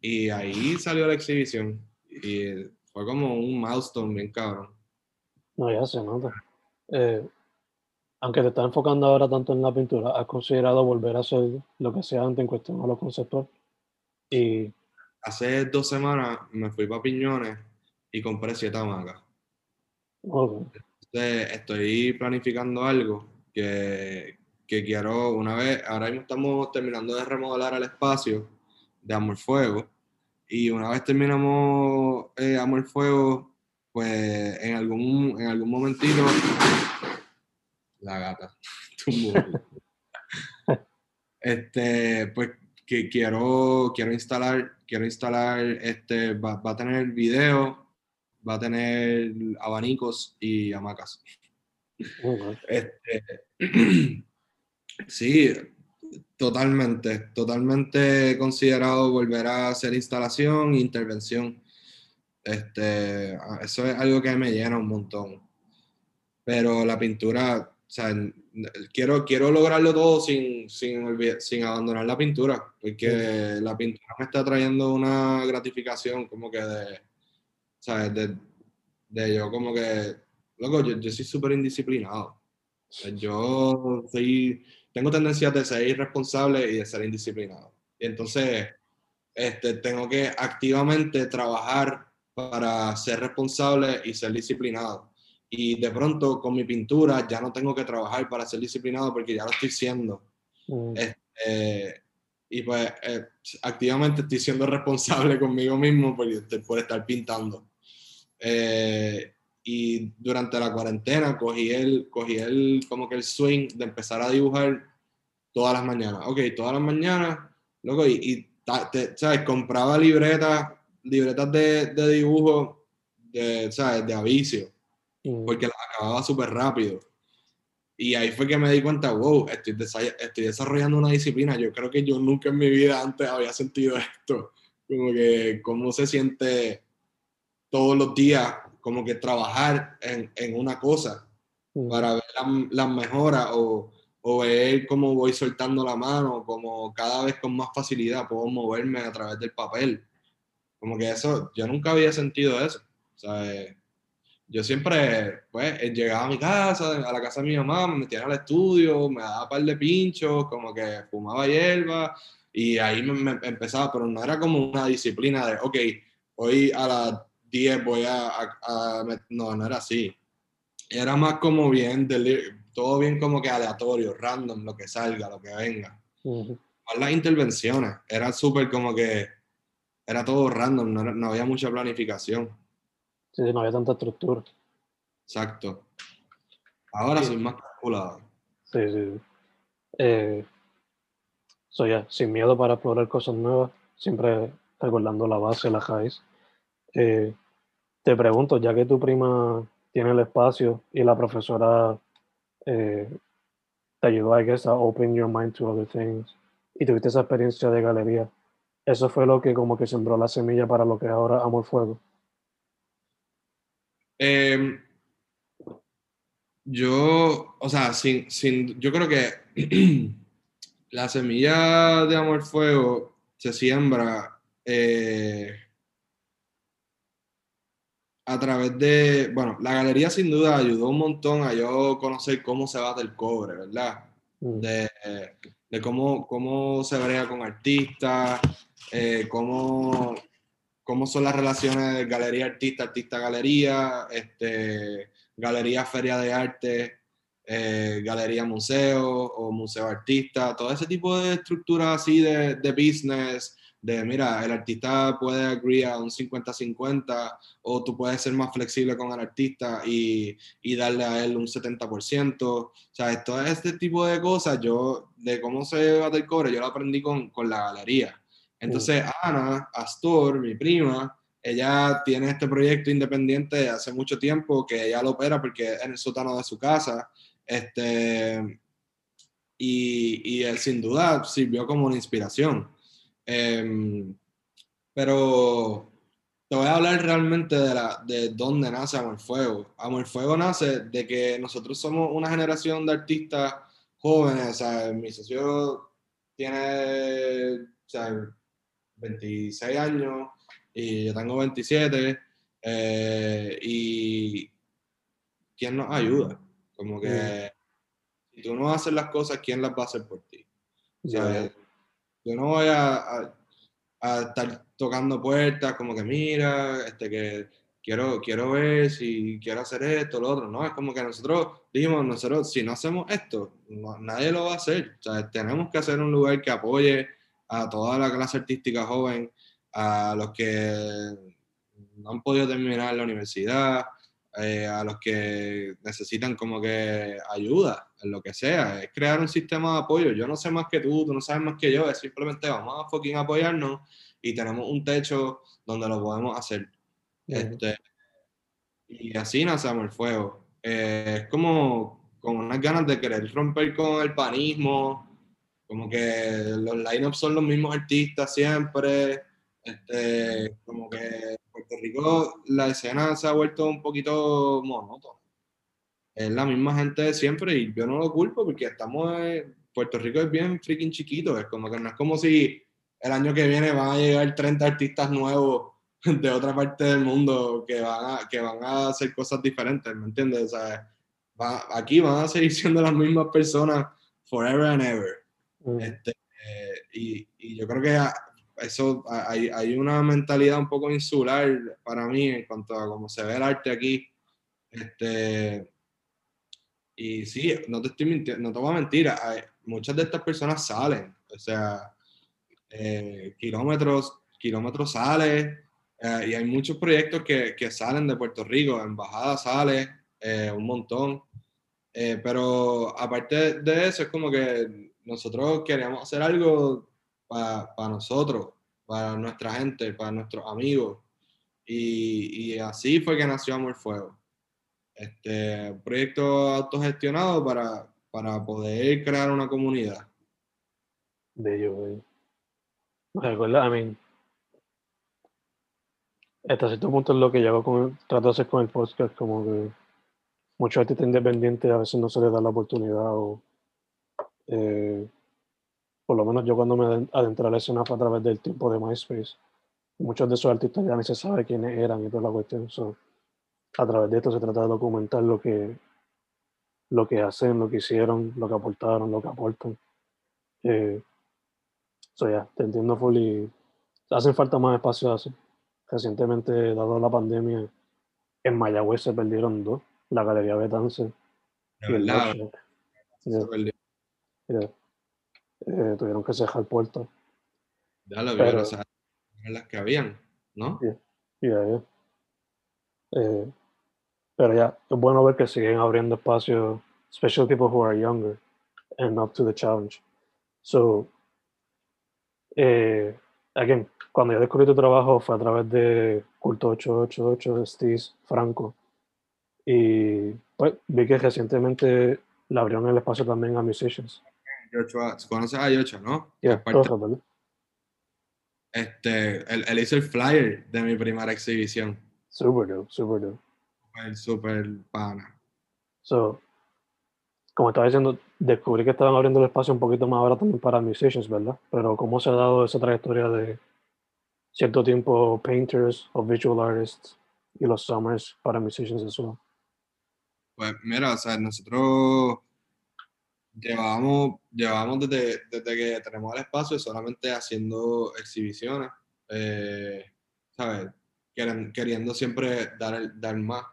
y ahí salió la exhibición. Y fue como un milestone bien cabrón. No, ya se nota. Eh, aunque te estás enfocando ahora tanto en la pintura, ¿has considerado volver a hacer lo que sea antes en cuestión a lo conceptual? Y Hace dos semanas me fui para Piñones y compré siete hamacas. Ok, Entonces, estoy planificando algo que, que quiero una vez, ahora mismo estamos terminando de remodelar el espacio de Amor Fuego y una vez terminamos eh, Amor Fuego, pues en algún, en algún momentito, la gata, este, pues que quiero, quiero instalar, quiero instalar, este, va, va a tener video, va a tener abanicos y hamacas. Este, sí, totalmente, totalmente considerado volver a hacer instalación e intervención. Este, eso es algo que me llena un montón. Pero la pintura, o sea, quiero, quiero lograrlo todo sin, sin abandonar la pintura, porque la pintura me está trayendo una gratificación como que de, ¿sabes? De, de yo como que, loco, yo, yo soy súper indisciplinado. Sea, Yo soy, tengo tendencias de ser irresponsable y de ser indisciplinado. Y entonces, este, tengo que activamente trabajar para ser responsable y ser disciplinado. Y de pronto, con mi pintura, ya no tengo que trabajar para ser disciplinado porque ya lo estoy siendo. Mm, Eh, y pues, eh, activamente estoy siendo responsable conmigo mismo por, por estar pintando. Eh, y durante la cuarentena cogí el, cogí el, como que el swing de empezar a dibujar todas las mañanas. Ok, todas las mañanas, loco, y, y te- ¿sabes? Compraba libretas, libretas de, de dibujo, de, ¿sabes? De avicio, mm, porque las acababa súper rápido. Y ahí fue que me di cuenta, wow, estoy, estoy desarrollando una disciplina. Yo creo que yo nunca en mi vida antes había sentido esto. Como que, cómo se siente todos los días, como que trabajar en, en una cosa mm. para ver la- las mejoras o, o ver cómo voy soltando la mano, como cada vez con más facilidad puedo moverme a través del papel. Como que eso, yo nunca había sentido eso. O sea, eh, yo siempre, pues, eh, llegaba a mi casa, a la casa de mi mamá, me metía al estudio, me daba un par de pinchos, como que fumaba hierba y ahí me, me empezaba, pero no era como una disciplina de, ok, hoy a las 10 voy a, a- a met- no, no era así. Era más como bien, todo bien como que aleatorio, random, lo que salga, lo que venga. Más las intervenciones, era súper como que, era todo random, no, era- no había mucha planificación. Sí, sí, no había tanta estructura. Exacto. Ahora Sí. soy más calculado. Sí, sí. sí. Eh, so, ya, sin miedo para explorar cosas nuevas, siempre recordando la base, la raíz. Eh, te pregunto, ya que tu prima tiene el espacio y la profesora eh, te ayudó, I guess, a open your mind to other things y tuviste esa experiencia de galería, eso fue lo que como que sembró la semilla para lo que es ahora Amor Fuego. Eh, yo, o sea, sin, sin, yo creo que la semilla de amor fuego se siembra eh, a través de, bueno, la galería sin duda ayudó un montón a yo conocer cómo se bate el cobre, ¿verdad? Mm, de, de cómo, cómo se brega con artistas, eh, cómo, cómo son las relaciones galería-artista, artista-galería, este, galería-feria de arte, eh, galería-museo o museo-artista, todo ese tipo de estructuras así de, de business, de mira, el artista puede agree a un 50-50 o tú puedes ser más flexible con el artista y, y darle a él un 70%. O sea, todo este tipo de cosas, yo, de cómo se bate el cobre, yo lo aprendí con, con la galería. Entonces, Ana Astor, mi prima, ella tiene este proyecto independiente de hace mucho tiempo que ella lo opera porque es en el sótano de su casa. Este, y, y él sin duda sirvió como una inspiración. Em, pero te voy a hablar realmente de, la, de dónde nace Amor Fuego. Amor Fuego nace de que nosotros somos una generación de artistas jóvenes. O sea, mi socio tiene o sea, 26 años y yo tengo 27. eh, y ¿quién nos ayuda? Como que si tú no haces las cosas, ¿quién las va a hacer por ti? ¿Sabes? Yo no voy a, a, estar tocando puertas como que mira, este que quiero, quiero ver si quiero hacer esto, lo otro. No, es como que nosotros dijimos, nosotros, si no hacemos esto, nadie lo va a hacer. O sea, tenemos que hacer un lugar que apoye a toda la clase artística joven, a los que no han podido terminar la universidad, eh, a los que necesitan como que ayuda en lo que sea. Es crear un sistema de apoyo. Yo no sé más que tú, tú no sabes más que yo, es simplemente vamos a fucking apoyarnos y tenemos un techo donde lo podemos hacer. Este, y así nacemos el fuego. Eh, es como con unas ganas de querer romper con el panismo, como que los line-ups son los mismos artistas siempre, este, como que en Puerto Rico la escena se ha vuelto un poquito monótona. Es la misma gente de siempre y yo no lo culpo porque estamos, en, Puerto Rico es bien freaking chiquito, es como que no es como si el año que viene van a llegar 30 artistas nuevos de otra parte del mundo que van a, que van a hacer cosas diferentes, ¿me entiendes? O sea, va, aquí van a seguir siendo las mismas personas forever and ever. Mm. Este, eh, y, y, yo creo que eso hay, hay, una mentalidad un poco insular para mí en cuanto a cómo se ve el arte aquí. Este, y sí, no te estoy mintiendo, no te voy a mentir, hay, muchas de estas personas salen, o sea, eh, kilómetros, kilómetros sale, eh, y hay muchos proyectos que, que, salen de Puerto Rico, Embajada sale eh, un montón, eh, pero aparte de eso es como que nosotros queríamos hacer algo para pa nosotros, para nuestra gente, para nuestros amigos, y, y así fue que nació Amor Fuego. Este, un proyecto autogestionado para, para poder crear una comunidad. Bello, bello. Recuerda, a mí, hasta cierto punto es lo que llevo con, trato de hacer con el podcast, como que muchos artistas independientes a veces no se les da la oportunidad o eh, por lo menos yo cuando me adentré a la escena fue a través del tiempo de MySpace. Muchos de esos artistas ya ni se sabe quiénes eran y toda la cuestión. A través de esto se trata de documentar lo que, lo que hacen, lo que hicieron, lo que aportaron, lo que aportan. Eh, ya, te entiendo full y hacen falta más espacios así. Recientemente, dado la pandemia, en Mayagüez se perdieron dos, la Galería Betance y el eh, tuvieron que cerrar puerto. Ya lo vieron, las que habían, ¿no? Yeah, eh, pero ya, es bueno ver que siguen abriendo espacios, especially people who are younger and up to the challenge. So, eh, again, cuando yo descubrí tu trabajo fue a través de Culto 888 de Steve Franco. Y pues vi que recientemente le abrieron el espacio también a Musicians. ¿Conoces a Yocho, no? Yeah, este, él, él, hizo el flyer de mi primera exhibición. Super dope, super dope. Super, super pana. So, como estaba diciendo, descubrí que estaban abriendo el espacio un poquito más ahora también para musicians, ¿verdad? Pero ¿cómo se ha dado esa trayectoria de cierto tiempo painters o visual artists y los summers para musicians as well? Pues mira, o sea, nosotros llevamos, llevamos desde, desde que tenemos el espacio solamente haciendo exhibiciones, eh, ¿sabes? Queriendo siempre dar, dar más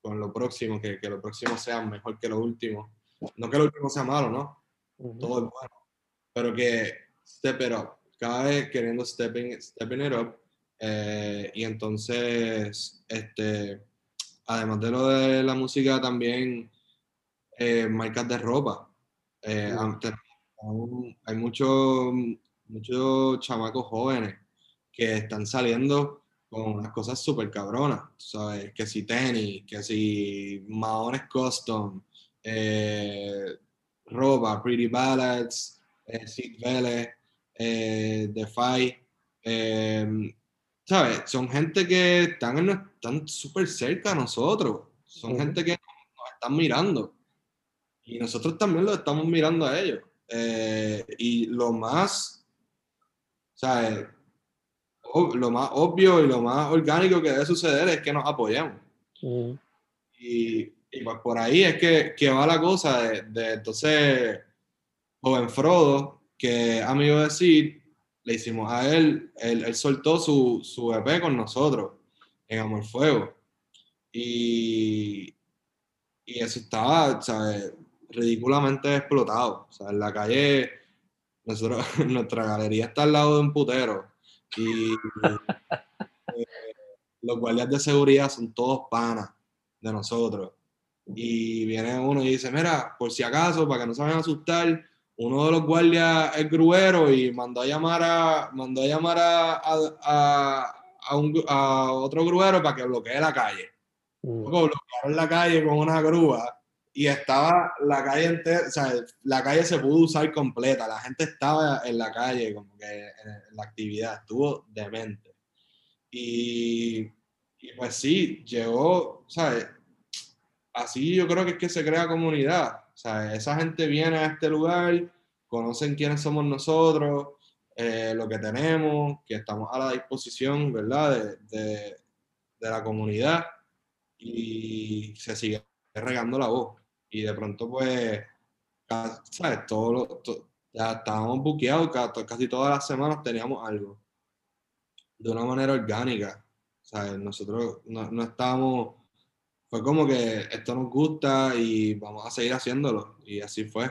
con lo próximo, que, que lo próximo sea mejor que lo último no que lo último sea malo, ¿no? Todo es bueno. Pero que step it up. Cada vez queriendo stepping, stepping it up. Eh, y entonces, este, además de lo de la música, también eh, marcas de ropa. Eh, hay muchos muchos chamacos jóvenes que están saliendo con unas cosas súper cabronas, ¿sabes? Que si tenis, que si maones custom, eh, Roba, Pretty Ballads, eh, Sid Vélez, eh, Defy, eh, ¿sabes? Son gente que están, están súper cerca a nosotros, son gente que nos están mirando y nosotros también los estamos mirando a ellos. Eh, y lo más, ¿sabes? Lo más obvio y lo más orgánico que debe suceder es que nos apoyemos. Y y pues por ahí es que, que va la cosa de, de, entonces, joven Frodo, que amigo de Sid, le hicimos a él, él, él soltó su, su EP con nosotros en Amor Fuego. Y, y eso estaba, ¿sabes? ridículamente explotado. O sea, en la calle, nosotros, nuestra galería está al lado de un putero y eh, los guardias de seguridad son todos panas de nosotros. Y viene uno y dice, mira, por si acaso, para que no se vayan a asustar, uno de los guardias es gruero y mandó a llamar a, mandó a, llamar a, a, a, un, a otro gruero para que bloquee la calle. Mm. Bloquearon la calle con una grúa y estaba la calle entera, o sea, la calle se pudo usar completa, la gente estaba en la calle, como que en la actividad, estuvo demente. Y, y pues sí, llegó, ¿sabes? Así yo creo que es que se crea comunidad, sea, esa gente viene a este lugar, conocen quiénes somos nosotros, eh, lo que tenemos, que estamos a la disposición, ¿verdad? De, de, de la comunidad y se sigue regando la voz y de pronto pues, ¿sabes? Todo, ya estábamos buqueados, casi todas las semanas teníamos algo, de una manera orgánica, ¿sabes? Nosotros no, no estábamos, fue como que esto nos gusta y vamos a seguir haciéndolo, y así fue.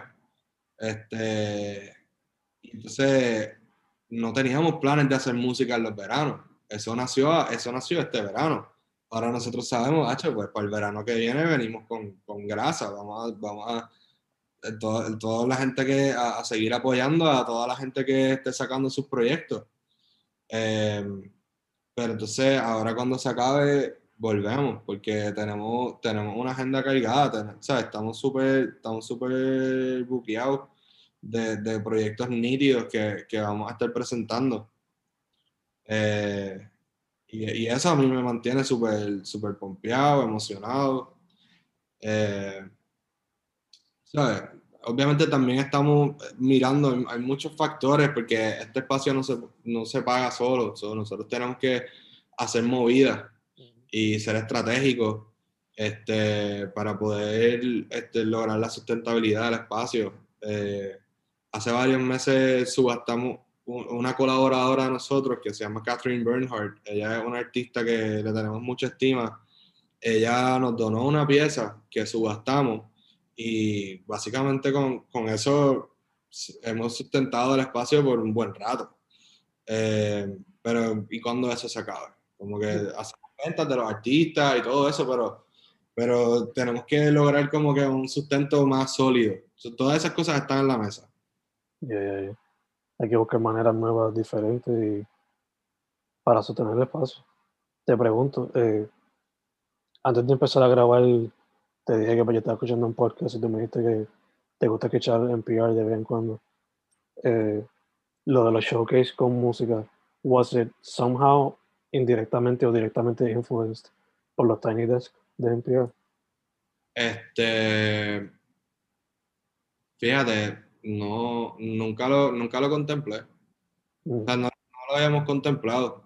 Este, entonces, no teníamos planes de hacer música en los veranos. Eso nació, eso nació este verano ahora nosotros sabemos, H, pues para el verano que viene venimos con, con grasa, vamos a, vamos a toda la gente que a, seguir apoyando a toda la gente que esté sacando sus proyectos. Em, pero entonces ahora cuando se acabe volvemos porque tenemos, tenemos una agenda cargada, o sea, estamos súper estamos super buqueados de, de, proyectos nítidos que, que, vamos a estar presentando. Eh, y, eso a mí me mantiene súper super pompeado, emocionado. Eh, ¿sabes? Obviamente también estamos mirando, hay muchos factores porque este espacio no se, no se paga solo. nosotros tenemos que hacer movidas y ser estratégicos este, para poder este, lograr la sustentabilidad del espacio. Eh, hace varios meses subastamos una colaboradora de nosotros que se llama Catherine Bernhardt. Ella es una artista que le tenemos mucha estima. Ella nos donó una pieza que subastamos y básicamente con, con eso hemos sustentado el espacio por un buen rato. Eh, pero, ¿y cuando eso se acabe? Como que hacemos ventas de los artistas y todo eso, pero, pero tenemos que lograr como que un sustento más sólido. todas esas cosas están en la mesa hay que buscar maneras nuevas, diferentes y para sostener el espacio. Te pregunto, eh, antes de empezar a grabar, te dije que pues, yo estaba escuchando un podcast y tú me dijiste que te gusta escuchar NPR de vez en cuando. Eh, lo de los showcase con música, ¿was it somehow indirectamente o directamente influenced por los Tiny Desk de NPR? Este. Fíjate, no, nunca lo, nunca lo contemplé. O sea, no, lo habíamos contemplado.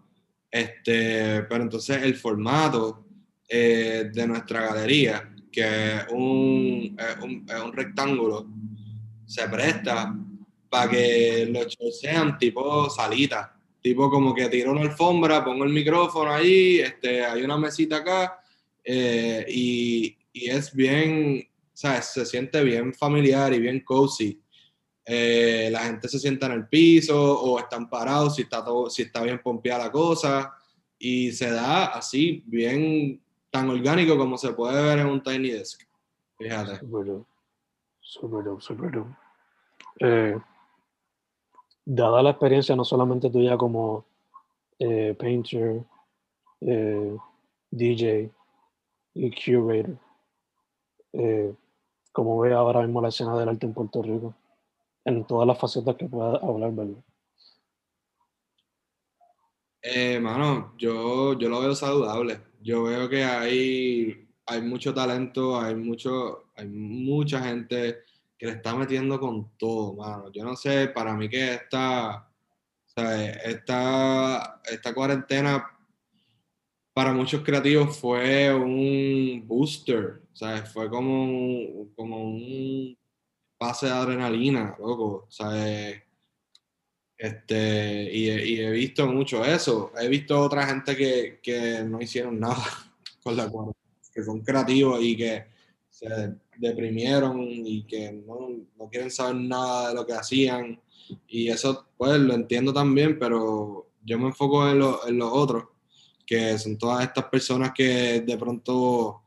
Este, pero entonces el formato eh, de nuestra galería, que es un, un, un, rectángulo, se presta para que los shows sean tipo salita, tipo como que tiro una alfombra, pongo el micrófono ahí, este, hay una mesita acá, eh, y, y, es bien, o sea, se siente bien familiar y bien cozy. Eh, la gente se sienta en el piso o están parados si está, todo, si está bien pompeada la cosa y se da así bien tan orgánico como se puede ver en un Tiny Desk. Fíjate. Super dope. Super eh, dada la experiencia no solamente tuya como eh, painter, DJ y curator, como ve ahora mismo la escena del arte en Puerto Rico? En todas las facetas que pueda hablar, ¿verdad? Eh, mano, yo, yo lo veo saludable. Yo veo que hay, hay mucho talento, hay, mucho, hay mucha gente que le está metiendo con todo, mano. Yo no sé, para mí que esta, esta, esta cuarentena para muchos creativos fue un booster, ¿sabes? Fue como como un pase de adrenalina, loco, ¿sabes? Este, y, he- y he visto mucho eso. He visto otra gente que, que no hicieron nada con la cuarentena, que son creativos y que se deprimieron y que no, no quieren saber nada de lo que hacían. Y eso, pues, lo entiendo también, pero yo me enfoco en, lo- en los otros, que son todas estas personas que de pronto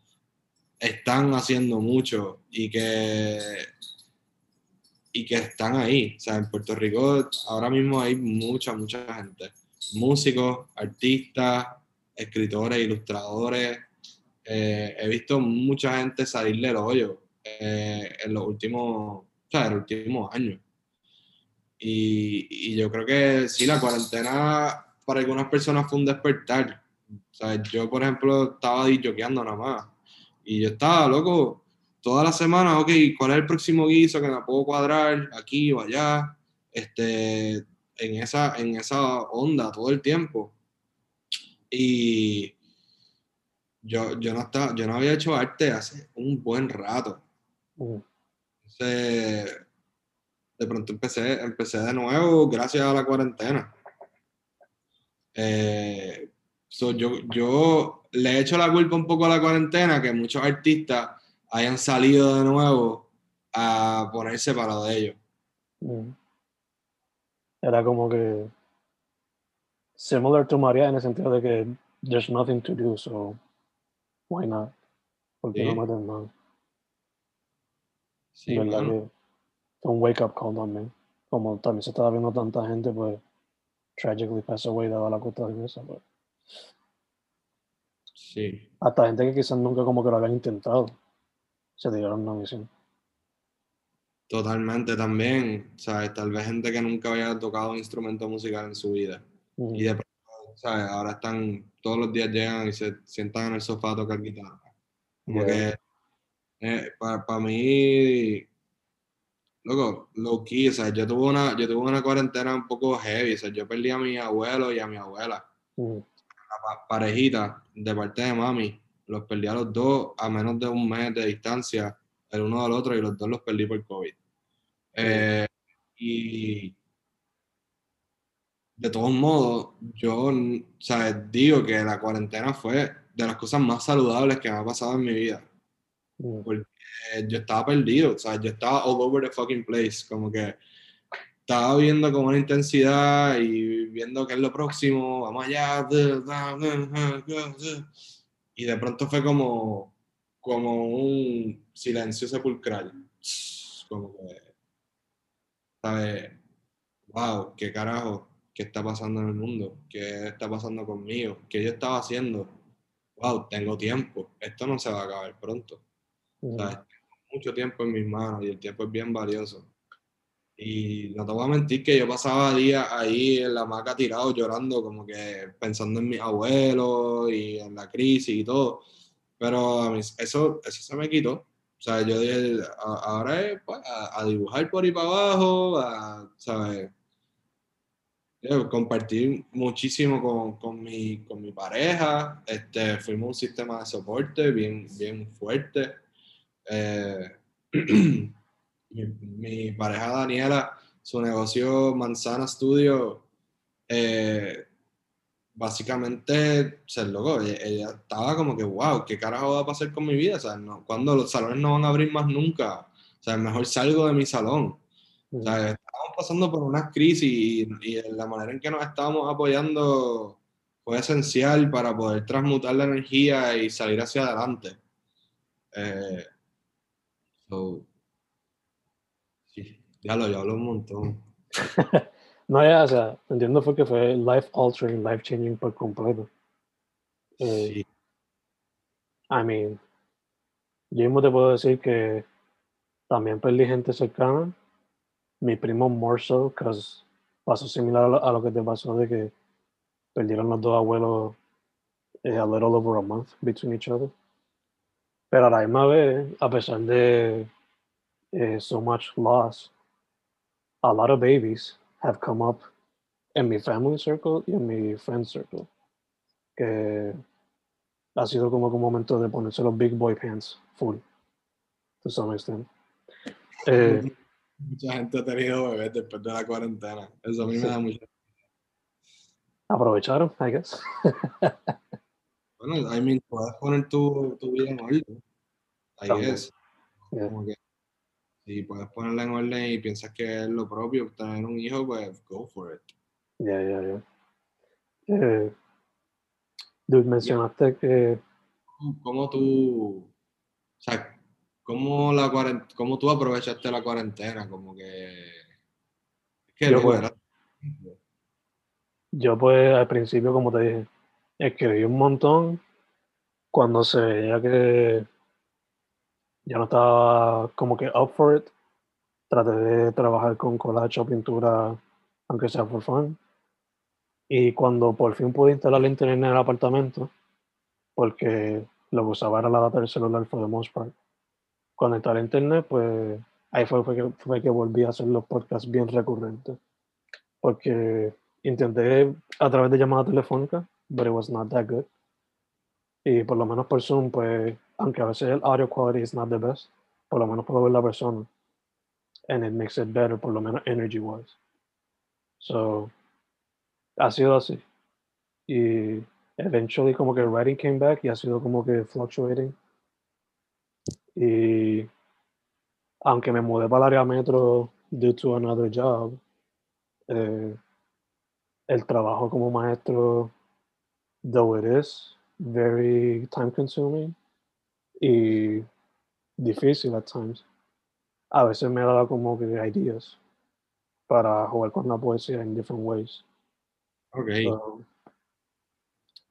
están haciendo mucho y que y que están ahí. O sea, en Puerto Rico ahora mismo hay mucha, mucha gente. Músicos, artistas, escritores, ilustradores. Eh, he visto mucha gente salir del hoyo eh, en los últimos, o sea, en los últimos años. Y, y yo creo que sí, la cuarentena para algunas personas fue un despertar. O sea, yo, por ejemplo, estaba disjoqueando nada más. Y yo estaba, loco, toda la semana, ok, ¿cuál es el próximo guiso que me puedo cuadrar aquí o allá? Este, en esa, en esa onda todo el tiempo. Y yo, yo, no estaba, yo no había hecho arte hace un buen rato. Entonces, de pronto empecé, empecé de nuevo gracias a la cuarentena. Eh, so yo, yo le he hecho la culpa un poco a la cuarentena que muchos artistas hayan salido de nuevo a ponerse para lo de ellos. Mm. Era como que similar to María en el sentido de que there's nothing to do, so why not? ¿Por qué Sí. no meter nada? Sí, ¿Verdad mano. que fue un wake up call también. Como también se estaba viendo tanta gente, pues tragically pass away dada la costa de eso. Pues. Sí, Hasta gente que quizás nunca como que lo habían intentado. Se dieron una misión. totalmente también. ¿sabes? Tal vez gente que nunca había tocado un instrumento musical en su vida. Y de pronto, ¿sabes? Ahora están, todos los días llegan y se sientan en el sofá a tocar guitarra. Como Yeah. que para mí, loco, low key, yo tuve una, yo tuve una cuarentena un poco heavy, sea, yo perdí a mi abuelo y a mi abuela, la pa- parejita de parte de mami, los perdí a los dos a menos de un mes de distancia, el uno del otro, y los dos los perdí por COVID. Eh, y de todos modos, yo, ¿sabes? Digo que la cuarentena fue de las cosas más saludables que me ha pasado en mi vida. Mm. Eh, yo estaba perdido, o sea, yo estaba all over the fucking place, como que estaba viendo con una intensidad y viendo qué es lo próximo, vamos allá, y de pronto fue como, como un silencio sepulcral, como que, ¿sabes? Wow, qué carajo, qué está pasando en el mundo, qué está pasando conmigo, qué yo estaba haciendo, wow, tengo tiempo, esto no se va a acabar pronto. ¿sabes? Tengo mucho tiempo en mis manos y el tiempo es bien valioso. Y no te voy a mentir que yo pasaba días ahí en la hamaca tirado llorando, como que pensando en mis abuelos y en la crisis y todo. Pero a mí eso, eso se me quitó. O sea, yo dije, ahora es pues, a, a dibujar por ahí para abajo, a, ¿sabes? Yo compartir muchísimo con, con, mi, con mi pareja. Este, fuimos un sistema de soporte bien, bien fuerte. Eh, mi, mi pareja Daniela, su negocio Manzana Studio, eh, básicamente se logró. Ella, ella estaba como que, wow, ¿qué carajo va a pasar con mi vida? O sea, no, cuando los salones no van a abrir más nunca. O sea, mejor salgo de mi salón. O sea, estábamos pasando por unas crisis y, y la manera en que nos estábamos apoyando fue esencial para poder transmutar la energía y salir hacia adelante. Eh, so, ya lo, ya hablo un montón. No, ya, o sea, entiendo fue que fue life altering, life changing por completo. Eh, Sí, I mean, yo mismo te puedo decir que también perdí gente cercana. Mi primo more so, because pasó similar a lo, a lo que te pasó de que perdieron los dos abuelos eh, a little over a month between each other. Pero a la misma vez, a pesar de eh, so much loss, a lot of babies have come up in mi family circle y en mi friend circle. Que ha sido como que un momento de ponerse los big boy pants full, to some extent. Eh, Mucha gente ha tenido bebés después de la cuarentena. Eso a mí Sí. me da mucha. aprovecharon, I guess. Bueno, I mean, puedes poner tu, tu vida en orden. I También. guess. Yeah. Como que si puedes ponerla en orden y piensas que es lo propio tener un hijo, pues go for it. Yeah, yeah, yeah. Eh, dude, mencionaste que ¿Cómo tú, o sea, cómo, la cuaren- cómo tú aprovechaste la cuarentena? Como que... Es que Yo, pues, yo pues al principio, como te dije, escribí un montón cuando se veía que ya no estaba como que up for it. Traté de trabajar con collage o pintura, aunque sea for fun. Y cuando por fin pude instalar el internet en el apartamento, porque lo que usaba era la data del celular for the most part. Cuando instalé internet, pues ahí fue, fue que, fue que volví a hacer los podcasts bien recurrentes. Porque intenté a través de llamada telefónica, but it was not that good. Y por lo menos por Zoom, pues, aunque a veces el audio quality is not the best, por lo menos puedo ver la persona. And it makes it better, por lo menos energy wise. So, ha sido así. Y eventually como que writing came back y ha sido como que fluctuating. Y aunque me mudé para el área metro due to another job, eh, el trabajo como maestro, though it is very time consuming y difícil at times, a veces me da como que ideas para jugar con la poesía in different ways. Ok, So,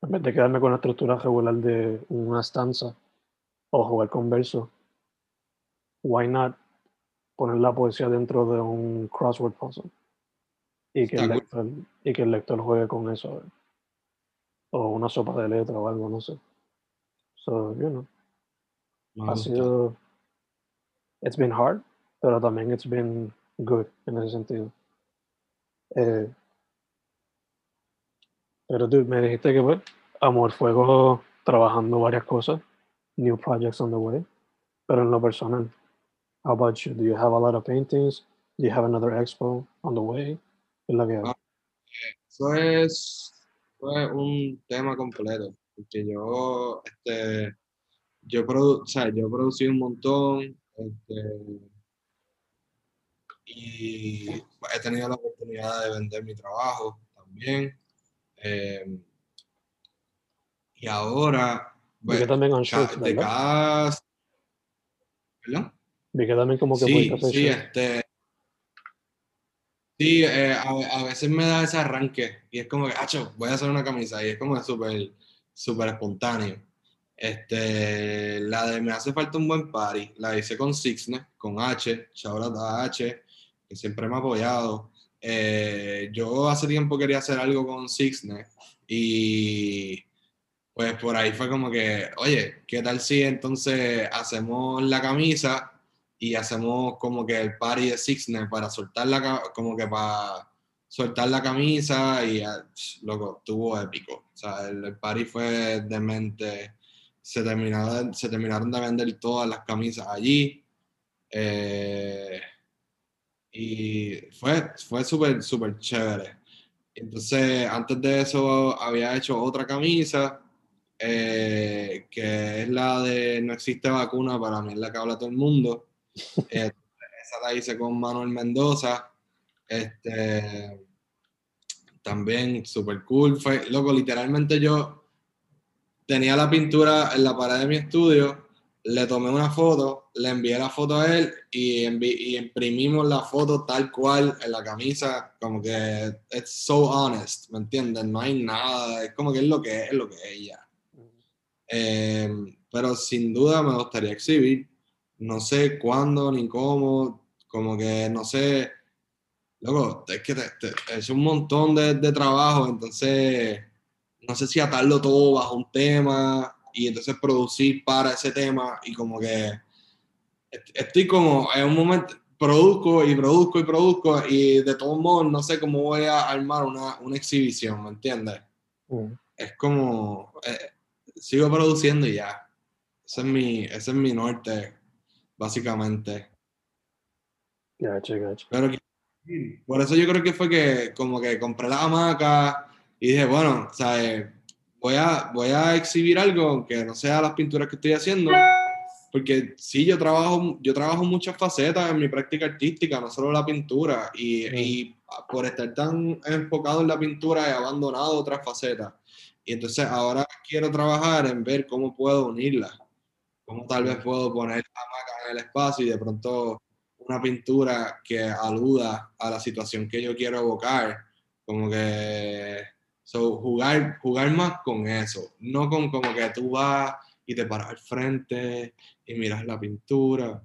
en vez de quedarme con la estructura regular de una estanza o jugar con versos, why not poner la poesía dentro de un crossword puzzle y que, el lector, y que el lector juegue con eso o una sopa de letra o algo, no sé. So, you know, me ha gusta. sido, it's been hard, pero también it's been good en ese sentido. Eh, pero tú me dijiste que pues, Amor Fuego trabajando varias cosas, new projects on the way, pero en lo personal, how about you? Do you have a lot of paintings? Do you have another expo on the way? Ah. Eso es, fue un tema completo, porque yo, este, yo, produ o sea, yo producí un montón, este, y he tenido la oportunidad de vender mi trabajo también. eh, y ahora, pues, también on de cada... ¿Perdón? Vi que también como que Sí, sí, este. Sí, eh, a, a veces me da ese arranque y es como que, acho, voy a hacer una camisa y es como súper, súper espontáneo. Este, la de Me hace falta un buen party, la hice con Sixne, con H, shout out a H, que siempre me ha apoyado. Eh, yo hace tiempo quería hacer algo con Sixne y pues por ahí fue como que, oye, ¿qué tal si entonces hacemos la camisa y hacemos como que el party de Sixne para soltar la, como que para soltar la camisa y, ah, loco, estuvo épico. O sea, el, el party fue demente. Se terminaron, se terminaron de vender todas las camisas allí. Eh, y fue, fue súper, súper chévere. Entonces, antes de eso había hecho otra camisa, eh, que es la de No existe vacuna, para mí es la que habla todo el mundo. Eh, esa la hice con Manuel Mendoza. Este, también súper cool. Fue, loco, literalmente yo tenía la pintura en la pared de mi estudio, le tomé una foto, le envié la foto a él y, y imprimimos la foto tal cual en la camisa, como que it's so honest, ¿me entiendes? No hay nada, es como que es lo que es, es lo que es ya. Eh, pero sin duda me gustaría exhibir. No sé cuándo ni cómo, como que no sé. Loco, es que te- te- es un montón de, de trabajo, entonces no sé si atarlo todo bajo un tema y entonces producir para ese tema y como que est- estoy como en un momento, produzco y produzco y produzco y de todos modos no sé cómo voy a armar una, una exhibición, ¿me entiendes? Mm. es como, eh, sigo produciendo y ya. Ese es mi, ese es mi norte, básicamente. Gacho, gacho. Pero por eso yo creo que fue que como que compré la hamaca y dije, bueno, ¿sabes? Voy a, voy a exhibir algo, aunque no sea las pinturas que estoy haciendo, porque sí, yo trabajo, yo trabajo muchas facetas en mi práctica artística, no solo la pintura, y, Mm. y por estar tan enfocado en la pintura he abandonado otras facetas. Y entonces ahora quiero trabajar en ver cómo puedo unirlas, cómo tal vez puedo poner la hamaca en el espacio y de pronto una pintura que aluda a la situación que yo quiero evocar, como que so, jugar, jugar más con eso, no con como que tú vas y te paras al frente y miras la pintura.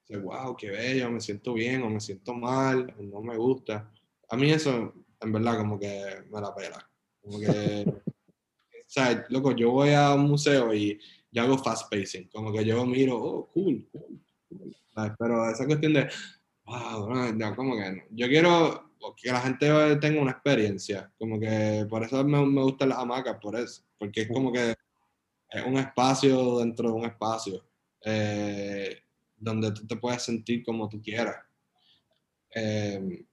Dices, wow, qué bello, me siento bien o me siento mal, o no me gusta. A mí eso, en verdad, como que me la pela. Como que, o sea, loco, yo voy a un museo y yo hago fast pacing, como que yo miro, oh, cool, cool, cool. Pero esa cuestión de, wow, no, como que no. Yo quiero que la gente tenga una experiencia, como que por eso me, me gustan las hamacas, por eso, porque es como que es un espacio dentro de un espacio, eh, donde tú te puedes sentir como tú quieras. Eh,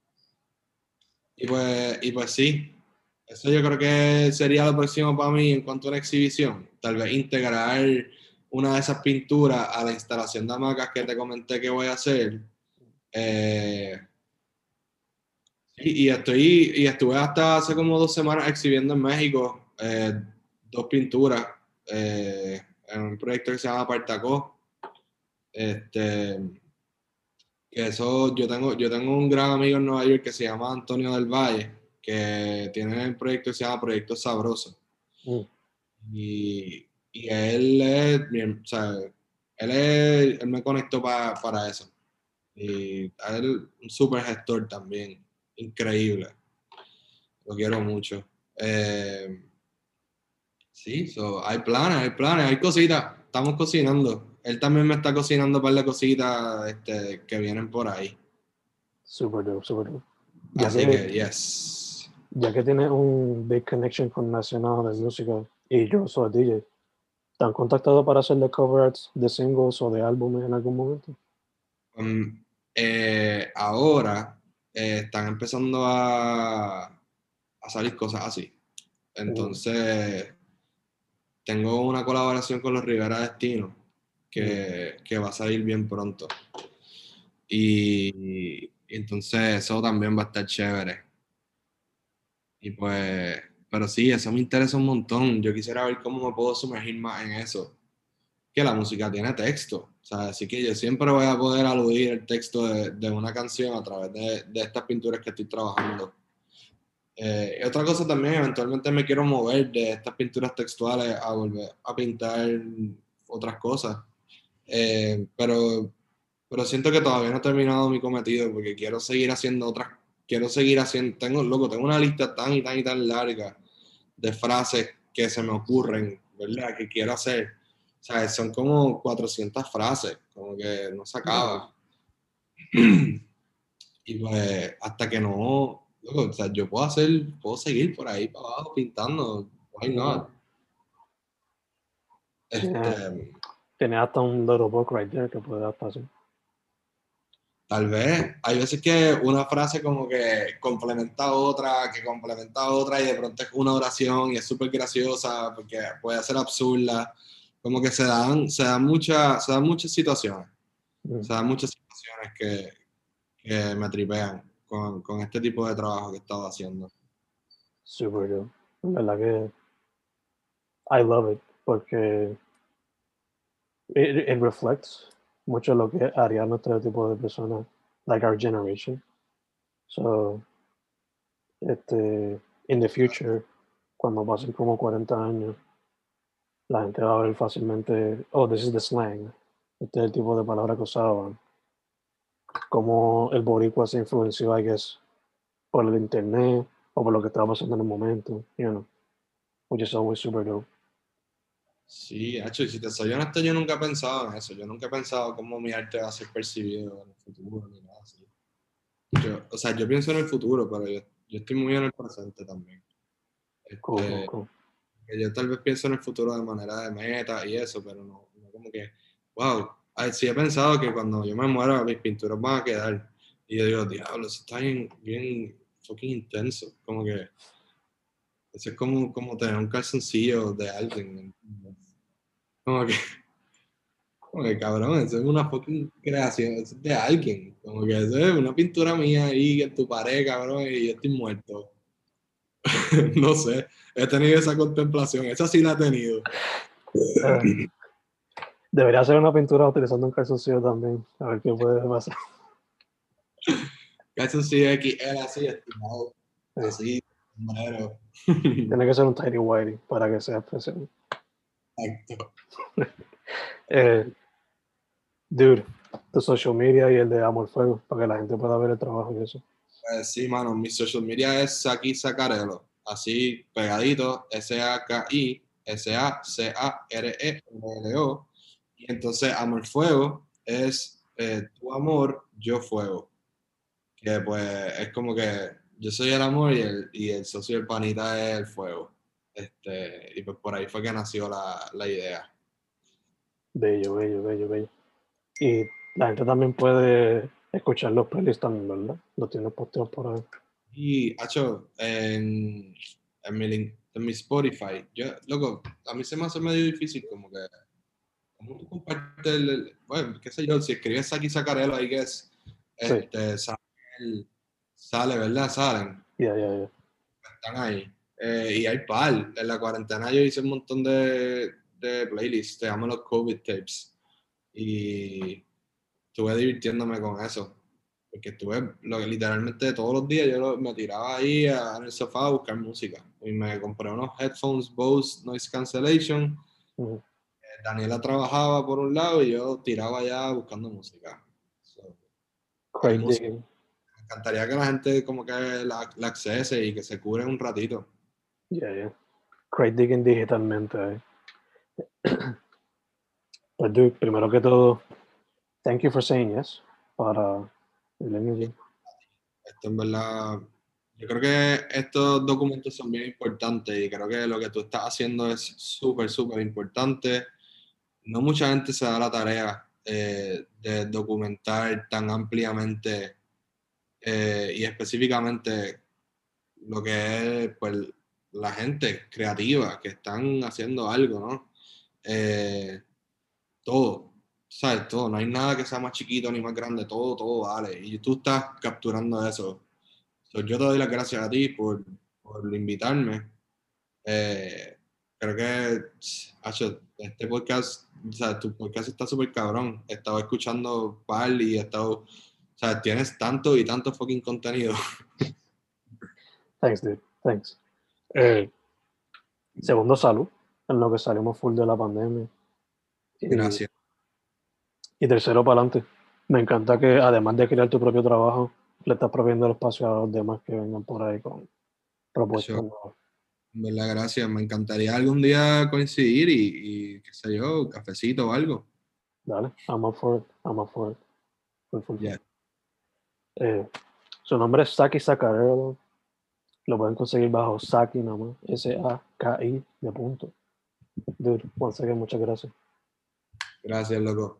y, pues, y pues sí, eso yo creo que sería lo próximo para mí en cuanto a una exhibición. Tal vez integrar una de esas pinturas a la instalación de hamacas que te comenté que voy a hacer. Eh, y, y estoy, y estuve hasta hace como dos semanas exhibiendo en México eh, dos pinturas eh, en un proyecto que se llama Partacó. Este, que eso, yo tengo, yo tengo un gran amigo en Nueva York que se llama Antonio del Valle, que tiene el proyecto que se llama Proyecto Sabroso. Mm. Y, y él es, bien, o sea, él, es- él me conectó pa- para eso. Y él, un super gestor también, increíble. Lo quiero mucho. Eh, sí, so, hay planes, hay planes, hay cositas. Estamos cocinando. Él también me está cocinando un par de cositas este, que vienen por ahí. Super dope, super dope. Ya Así que- que, yes. Ya que tienes un big connection con Nacional de música y yo soy DJ, ¿te han contactado para hacerle cover arts de singles o de álbumes en algún momento? Um, eh, ahora eh, están empezando a, a salir cosas así. Entonces, tengo una colaboración con los Rivera Destino que, que va a salir bien pronto. Y, y entonces eso también va a estar chévere. Y pues, pero sí, eso me interesa un montón. Yo quisiera ver cómo me puedo sumergir más en eso. Que la música tiene texto. O sea, así que yo siempre voy a poder aludir el texto de, de una canción a través de, de estas pinturas que estoy trabajando. Eh, y otra cosa también, eventualmente me quiero mover de estas pinturas textuales a volver a pintar otras cosas. Eh, pero, pero siento que todavía no he terminado mi cometido porque quiero seguir haciendo otras, quiero seguir haciendo, tengo, loco, tengo una lista tan y tan y tan larga de frases que se me ocurren, ¿verdad? Que quiero hacer. O sea, son como 400 frases, como que no se acaba. y pues, hasta que no, loco, o sea, yo puedo hacer, puedo seguir por ahí para abajo pintando, why not? Este, Tienes hasta un little book right there que puedes hasta hacer. Tal vez. Hay veces que una frase como que complementa a otra, que complementa a otra y de pronto es una oración y es súper graciosa porque puede ser absurda. Como que se dan, se dan, muchas, se dan muchas situaciones. Mm. Se dan muchas situaciones que, que me tripean con, con este tipo de trabajo que he estado haciendo. Super dope. En verdad que I love it porque it, it reflects mucho lo que haría nuestro tipo de personas, like our generation. So, este, in the future, cuando pasen como 40 años, la gente va a ver fácilmente, oh, this is the slang. Este es el tipo de palabra que usaban. Cómo el boricua se influenció, I guess, por el internet o por lo que estaba pasando en el momento, you know, which is always super dope. Sí, hecho, si te soy honesto, yo nunca he pensado en eso. Yo nunca he pensado cómo mi arte va a ser percibido en el futuro ni nada así. Yo, o sea, yo pienso en el futuro, pero yo, yo estoy muy en el presente también. Este, cool, cool. Yo tal vez pienso en el futuro de manera de meta y eso, pero no, no como que, wow, Ay, sí he pensado que cuando yo me muera mis pinturas van a quedar. Y yo digo, diablo, eso está bien, bien fucking intenso. Como que, eso es como, como tener un calzoncillo de alguien. Como que, como que cabrón, eso es una fucking creación, de alguien. Como que eso es una pintura mía ahí en tu pared, cabrón, y yo estoy muerto. no sé, he tenido esa contemplación, esa sí la he tenido. Debería hacer una pintura utilizando un calzoncillo también, a ver qué puede pasar. Calzoncillo XL así, estimado, así, sombrero. Tiene que ser un tiny whitey para que sea especial. Exacto. Eh, dude, tu social media y el de Amor Fuego, para que la gente pueda ver el trabajo y eso. Sí, mano, mi social media es Saki Sacarelo, así pegadito, S-A-K-I, S-A-C-A-R-E-L-O. Y entonces Amor Fuego es eh, tu amor, yo fuego. Que pues es como que yo soy el amor y el, y el socio del panita es el fuego. Este, y pues por ahí fue que nació la, la idea. Bello, bello, bello, bello. Y la gente también puede escuchar los playlists también, ¿verdad? Los tienes posteados por ahí. Y, Hacho, en, en, mi, link- en mi Spotify, yo, loco, a mí se me hace medio difícil como que, como tú compartes el, el- bueno, qué sé yo, si escribes Saki Sacarelo, I guess, Sí. este, sale, sale, ¿verdad? Salen, Ya, ya, ya. están ahí. Eh, y hay par, en la cuarentena yo hice un montón de, de playlists, se llaman los COVID tapes, y estuve divirtiéndome con eso. Porque estuve lo que literalmente todos los días yo lo- me tiraba ahí a- en el sofá a buscar música. Y me compré unos headphones Bose Noise Cancellation. Eh, Daniela trabajaba por un lado y yo tiraba allá buscando música. So, Craig música. Digging. me encantaría que la gente como que la, la accese y que se cure un ratito. Ya, ya. Craig Digging digitalmente ahí. Pues, dude, primero que todo, thank you for saying yes para el energy. Esto en verdad, yo creo que estos documentos son bien importantes y creo que lo que tú estás haciendo es súper, súper importante. No mucha gente se da la tarea eh, de documentar tan ampliamente eh, y específicamente lo que es pues, la gente creativa que están haciendo algo, ¿no? Eh, todo, ¿sabes? Todo, no hay nada que sea más chiquito ni más grande, todo, todo vale. Y tú estás capturando eso. So, yo te doy las gracias a ti por, por invitarme. Eh, creo que, hacho, este podcast, o sea, tu podcast está súper cabrón. He estado escuchando par y he estado, o sea, tienes tanto y tanto fucking contenido. Thanks, dude. Thanks. Eh, segundo, salud, en lo que salimos full de la pandemia. Gracias. Y tercero, para adelante. Me encanta que además de crear tu propio trabajo, le estás proveyendo el espacio a los demás que vengan por ahí con propuestas nuevas. Verdad, gracias. Me encantaría algún día coincidir y, y qué sé yo, cafecito o algo. Dale, I'm up for it, I'm up for it. Full, full. Yeah. Eh, su nombre es Saki Sacarello. Lo pueden conseguir bajo Saki nomás. S-A-K-I de punto. Dude, once again, muchas gracias. Gracias, loco.